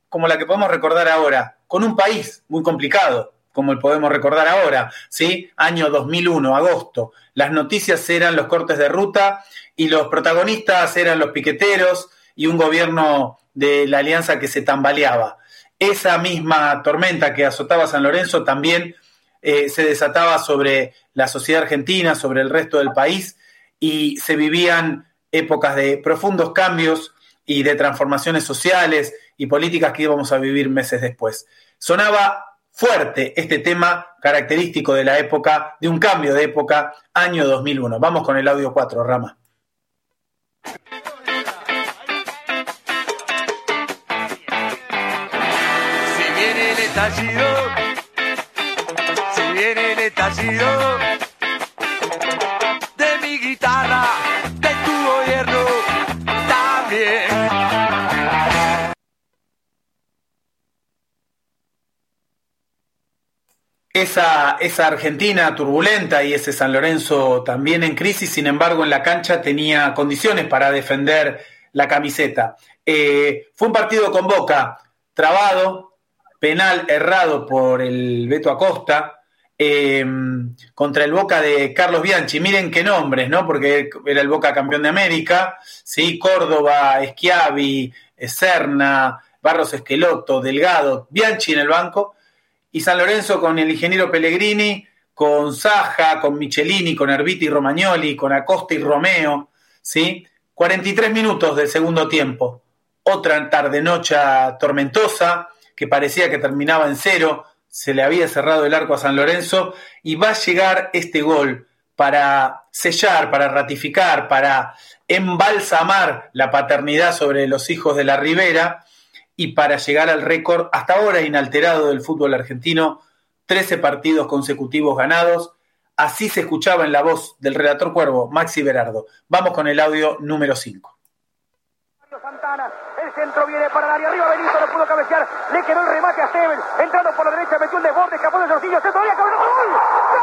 como la que podemos recordar ahora, con un país muy complicado, como podemos recordar ahora, ¿sí? Año 2001, agosto. Las noticias eran los cortes de ruta y los protagonistas eran los piqueteros y un gobierno de la alianza que se tambaleaba. Esa misma tormenta que azotaba San Lorenzo también eh, se desataba sobre la sociedad argentina, sobre el resto del país y se vivían épocas de profundos cambios y de transformaciones sociales y políticas que íbamos a vivir meses después. Sonaba fuerte este tema característico de la época, de un cambio de época, año 2001. Vamos con el audio 4, Rama. Si viene el estallido, si viene el estallido de mi guitarra, Esa, Argentina turbulenta y ese San Lorenzo también en crisis, sin embargo en la cancha tenía condiciones para defender la camiseta. Eh, fue un partido con Boca, trabado, penal errado por el Beto Acosta, eh, contra el Boca de Carlos Bianchi. Miren qué nombres, ¿no? Porque era el Boca campeón de América, ¿sí? Córdoba, Schiavi, Serna, Barros Esqueloto, Delgado, Bianchi en el banco y San Lorenzo con el ingeniero Pellegrini, con Saja, con Michelini, con Erviti y Romagnoli, con Acosta y Romeo, ¿sí? 43 minutos del segundo tiempo. Otra tarde-noche tormentosa que parecía que terminaba en cero, se le había cerrado el arco a San Lorenzo y va a llegar este gol para sellar, para ratificar, para embalsamar la paternidad sobre los hijos de la Ribera y para llegar al récord hasta ahora inalterado del fútbol argentino, 13 partidos consecutivos ganados. Así se escuchaba en la voz del relator cuervo, Maxi Berardo. Vamos con el audio número 5. Santana, el centro viene para el área arriba, Benito no pudo cabecear, le quedó el remate a Steven, entrando por la derecha, metió el desborde, escapó de Sorcillo, se todavía cabrón, ¡gol!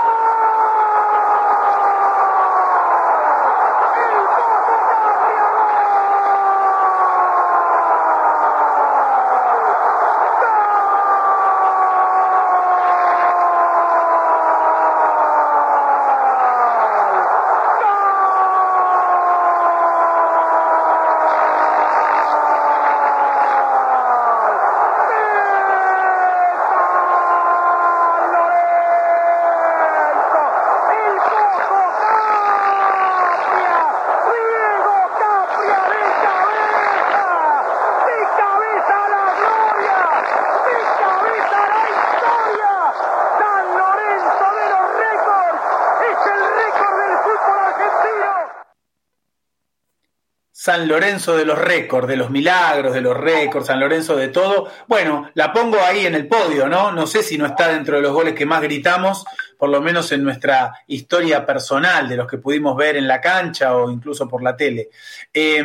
San Lorenzo de los récords, de los milagros, de los récords, San Lorenzo de todo. Bueno, la pongo ahí en el podio, ¿no? No sé si no está dentro de los goles que más gritamos, por lo menos en nuestra historia personal, de los que pudimos ver en la cancha o incluso por la tele. Eh,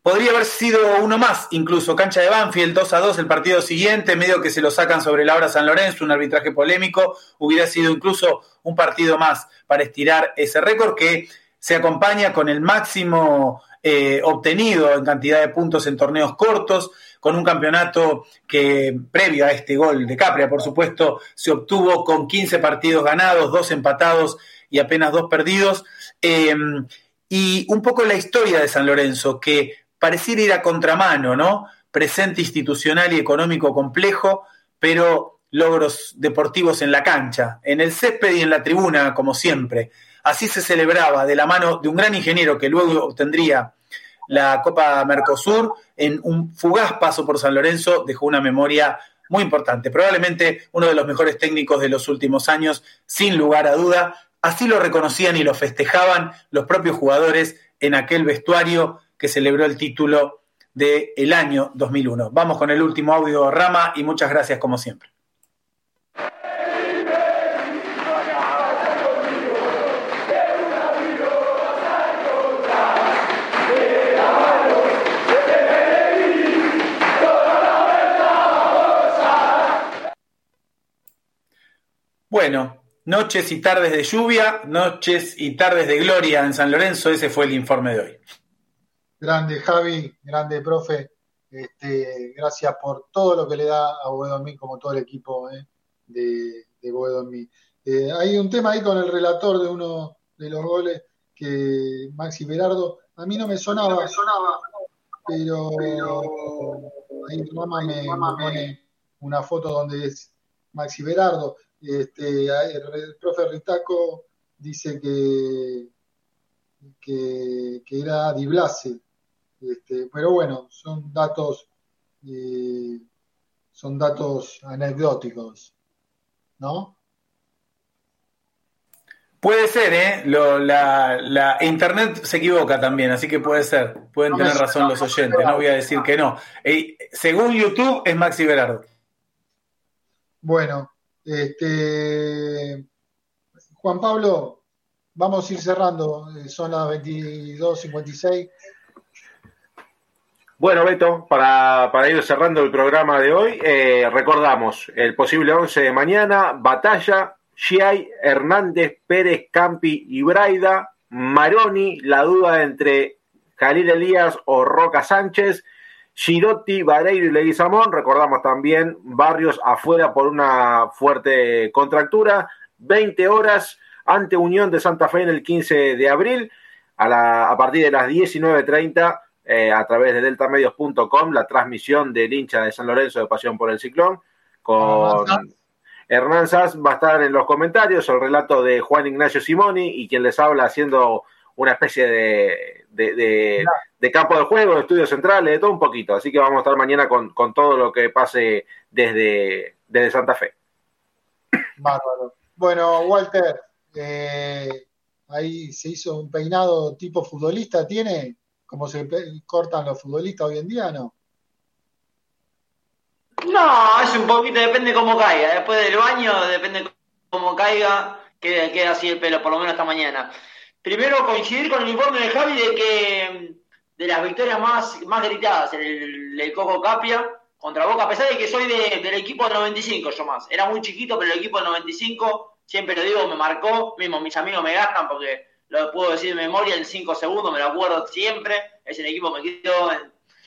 podría haber sido uno más, incluso cancha de Banfield, 2 a 2 el partido siguiente, medio que se lo sacan sobre la hora San Lorenzo, un arbitraje polémico, hubiera sido incluso un partido más para estirar ese récord que se acompaña con el máximo eh, obtenido en cantidad de puntos en torneos cortos, con un campeonato que, previo a este gol de Capria, por supuesto, se obtuvo con 15 partidos ganados, dos empatados y apenas dos perdidos. Eh, y un poco la historia de San Lorenzo, que pareciera ir a contramano, ¿no? Presente institucional y económico complejo, pero logros deportivos en la cancha, en el césped y en la tribuna, como siempre. Así se celebraba de la mano de un gran ingeniero que luego obtendría la Copa Mercosur en un fugaz paso por San Lorenzo, dejó una memoria muy importante, probablemente uno de los mejores técnicos de los últimos años, sin lugar a duda. Así lo reconocían y lo festejaban los propios jugadores en aquel vestuario que celebró el título del el año 2001. Vamos con el último audio, Rama, y muchas gracias como siempre. Bueno, noches y tardes de lluvia, noches y tardes de gloria en San Lorenzo, ese fue el informe de hoy. Grande Javi, grande profe, este, gracias por todo lo que le da a Boedo como todo el equipo eh, de, de. Eh, hay un tema ahí con el relator de uno de los goles que Maxi Berardo, a mí no me sonaba, pero, ahí Rama me, me pone una foto donde es Maxi Berardo. Este, el profe Ritaco dice que, que, que era Di Blase. Este, pero bueno, son datos eh, son datos anecdóticos, ¿no? Puede ser, ¿eh? Lo, la, la, Internet se equivoca también, así que puede ser. Pueden No, tener razón los oyentes, no voy a decir que no. Eh, según YouTube, es Maxi Berardo. Bueno, este, Juan Pablo, vamos a ir cerrando, eh, son las 22.56. Bueno, Beto, para, para ir cerrando el programa de hoy, eh, recordamos el posible 11 de mañana, Batalla, Giai, Hernández, Pérez, Campi y Braida, Maroni, la duda entre Jalil Elías o Roca Sánchez, Girotti, Vareiro y Leguizamón, recordamos también Barrios afuera por una fuerte contractura, 20 horas ante Unión de Santa Fe en el 15 de abril, a, la, a partir de las 19.30 eh, a través de deltamedios.com, la transmisión del hincha de San Lorenzo de Pasión por el Ciclón, con Hernán Sass va a estar en los comentarios, el relato de Juan Ignacio Simoni y quien les habla haciendo una especie de, de, de, de campo de juego, de estudios centrales, de todo un poquito. Así que vamos a estar mañana con, con todo lo que pase desde, desde Santa Fe. Bárbaro. Bueno, Walter, eh, ahí se hizo un peinado tipo futbolista, ¿tiene? Como se cortan los futbolistas hoy en día, ¿no? No, es un poquito, depende cómo caiga. Después del baño, depende cómo caiga, queda, queda así el pelo, por lo menos esta mañana. Primero coincidir con el informe de Javi de que de las victorias más, más gritadas, el, el Coco Capia contra Boca, a pesar de que soy de- del equipo del 95 yo más. Era muy chiquito, pero el equipo del 95, siempre lo digo, me marcó, mismo mis amigos me gastan porque lo puedo decir de memoria en 5 segundos, me lo acuerdo siempre, es el equipo que me quedó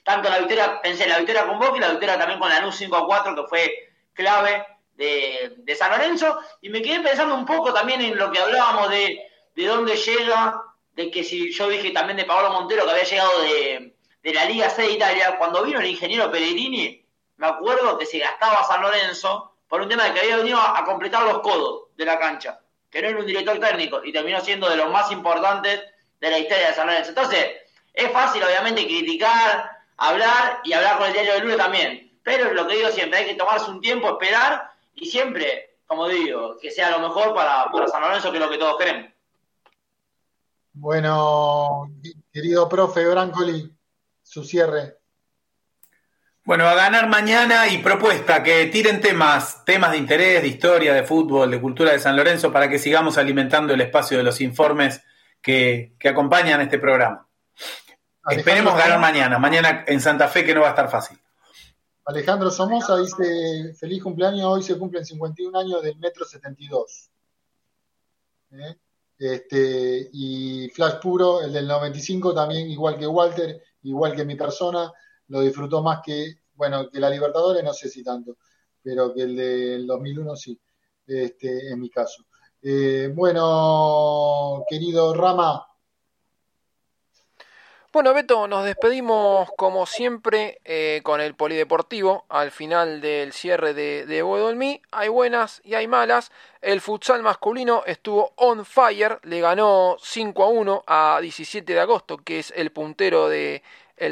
tanto la victoria, pensé la victoria con Boca y la victoria también con Lanús 5 a 4, que fue clave de San Lorenzo. Y me quedé pensando un poco también en lo que hablábamos de, de dónde llega, de que si yo dije también de Paolo Montero que había llegado de, de la Liga C de Italia, cuando vino el ingeniero Pellegrini, me acuerdo que se gastaba San Lorenzo por un tema de que había venido a, a completar los codos de la cancha, que no era un director técnico, y terminó siendo de los más importantes de la historia de San Lorenzo. Entonces, es fácil obviamente criticar, hablar y hablar con el diario del lunes también. Pero lo que digo siempre, hay que tomarse un tiempo, esperar y siempre, como digo, que sea lo mejor para, para San Lorenzo, que es lo que todos queremos. Bueno, querido profe Brancoli, su cierre. Bueno, a ganar mañana y propuesta que tiren temas, temas de interés, de historia, de fútbol, de cultura de San Lorenzo, para que sigamos alimentando el espacio de los informes que, que acompañan este programa. Esperemos ganar mañana, mañana en Santa Fe que no va a estar fácil. Alejandro Somoza dice, feliz cumpleaños, hoy se cumplen 51 años del Metro 72. ¿Eh? Este, y Flash Puro, el del 95, también igual que Walter, igual que mi persona, lo disfrutó más que, bueno, que la Libertadores, no sé si tanto, pero que el del 2001 sí, este, en mi caso. Eh, bueno, querido Rama, Bueno, Beto, nos despedimos como siempre eh, con el polideportivo al final del cierre de, de Bodolmí. Hay buenas y hay malas. El futsal masculino estuvo on fire, le ganó 5 a 1 a 17 de agosto, que es el puntero del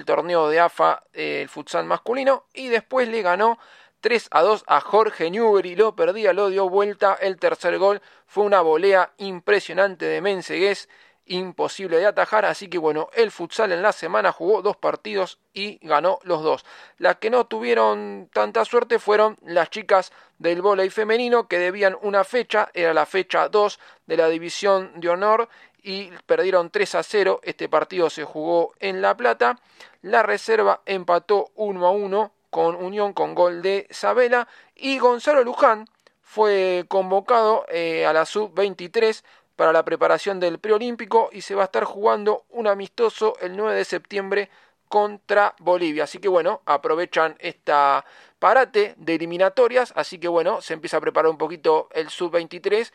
torneo de AFA, eh, el futsal masculino, y después le ganó 3 a 2 a Jorge Newbery, lo perdía, lo dio vuelta, el tercer gol fue una volea impresionante de Mensegués, imposible de atajar, así que bueno, el futsal en la semana jugó dos partidos y ganó los dos. Las que no tuvieron tanta suerte fueron las chicas del vóley femenino que debían una fecha, era la fecha 2 de la división de honor y perdieron 3 a 0, este partido se jugó en La Plata, la reserva empató 1 a 1 con Unión con gol de Sabela y Gonzalo Luján fue convocado eh, a la sub-23 para la preparación del preolímpico y se va a estar jugando un amistoso el 9 de septiembre contra Bolivia. Así que bueno, aprovechan esta parate de eliminatorias, así que bueno, se empieza a preparar un poquito el sub-23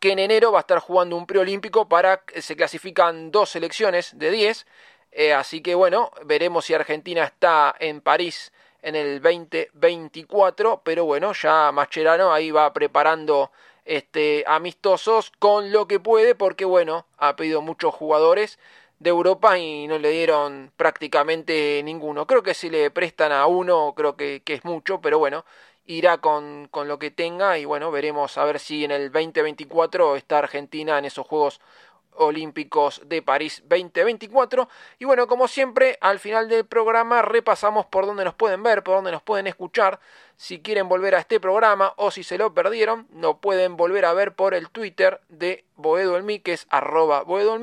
que en enero va a estar jugando un preolímpico para se clasifican dos selecciones de 10, eh, así que bueno, veremos si Argentina está en París en el 2024, pero bueno, ya Mascherano ahí va preparando este amistosos con lo que puede porque bueno, ha pedido muchos jugadores de Europa y no le dieron prácticamente ninguno. Creo que si le prestan a uno, creo que, que es mucho, pero bueno, irá con, con, lo que tenga y bueno, veremos a ver si en el 2024 está Argentina en esos Juegos Olímpicos de París 2024. Y bueno, como siempre, al final del programa repasamos por dónde nos pueden ver, por dónde nos pueden escuchar. Si quieren volver a este programa o si se lo perdieron, lo pueden volver a ver por el Twitter de Boedo que es arroba Boedo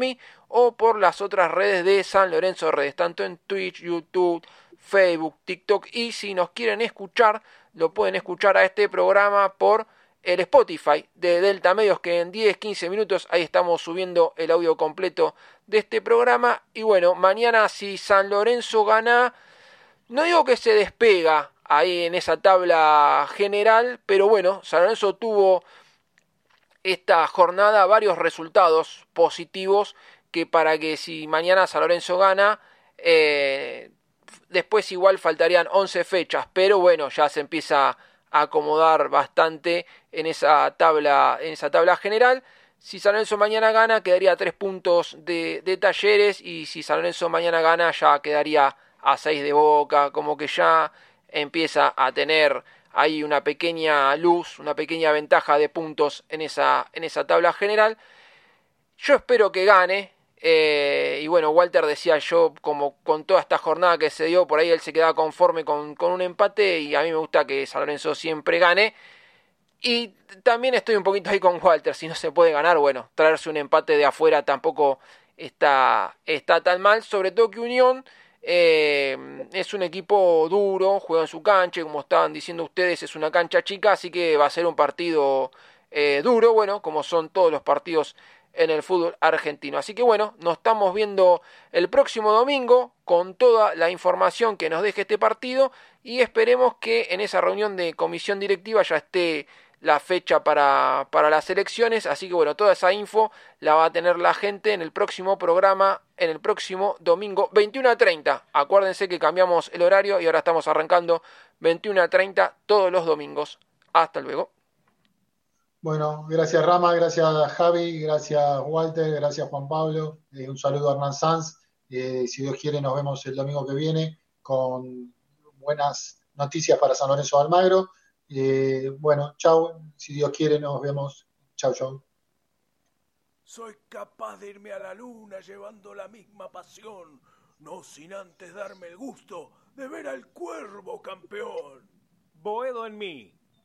o por las otras redes de San Lorenzo Redes, tanto en Twitch, YouTube, Facebook, TikTok. Y si nos quieren escuchar, lo pueden escuchar a este programa por el Spotify de Delta Medios que en 10-15 minutos ahí estamos subiendo el audio completo de este programa. Y bueno, mañana si San Lorenzo gana, no digo que se despega ahí en esa tabla general, pero bueno, San Lorenzo tuvo esta jornada varios resultados positivos que para que si mañana San Lorenzo gana, eh, después igual faltarían 11 fechas, pero bueno, ya se empieza acomodar bastante en esa tabla, en esa tabla general. Si San Lorenzo mañana gana, quedaría a tres puntos de, talleres. Y si San Lorenzo mañana gana, ya quedaría a seis de boca. Como que ya empieza a tener ahí una pequeña luz, una pequeña ventaja de puntos en esa, en esa tabla general. Yo espero que gane. Eh, y bueno, Walter decía yo, como con toda esta jornada que se dio, por ahí él se quedaba conforme con, con un empate y a mí me gusta que San Lorenzo siempre gane. Y también estoy un poquito ahí con Walter, si no se puede ganar, bueno, traerse un empate de afuera tampoco está, está tan mal, sobre todo que Unión eh, es un equipo duro, juega en su cancha, como estaban diciendo ustedes, es una cancha chica, así que va a ser un partido eh, duro, bueno, como son todos los partidos en el fútbol argentino. Así que bueno, nos estamos viendo el próximo domingo con toda la información que nos deje este partido y esperemos que en esa reunión de comisión directiva ya esté la fecha para, para las elecciones. Así que bueno, toda esa info la va a tener la gente en el próximo programa, en el próximo domingo 21 a 30. Acuérdense que cambiamos el horario y ahora estamos arrancando 21 a 30 todos los domingos. Hasta luego. Bueno, gracias Rama, gracias Javi, gracias Walter, gracias Juan Pablo, eh, un saludo a Hernán Sanz. Eh, si Dios quiere, nos vemos el domingo que viene con buenas noticias para San Lorenzo de Almagro. Eh, bueno, chao, si Dios quiere, nos vemos. Chao, chao. Soy capaz de irme a la luna llevando la misma pasión, no sin antes darme el gusto de ver al cuervo campeón. Boedo en mí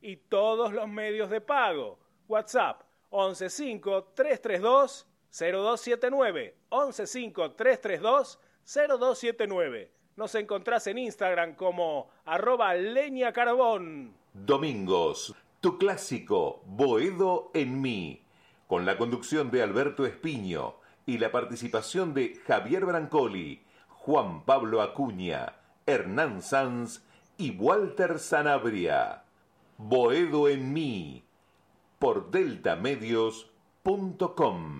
y todos los medios de pago. WhatsApp 115-332-0279. 115-332-0279. Nos encontrás en Instagram como arroba leña carbón. Domingos, tu clásico Boedo en mí, con la conducción de Alberto Espiño y la participación de Javier Brancoli, Juan Pablo Acuña, Hernán Sanz y Walter Sanabria. Boedo en mí, por deltamedios.com.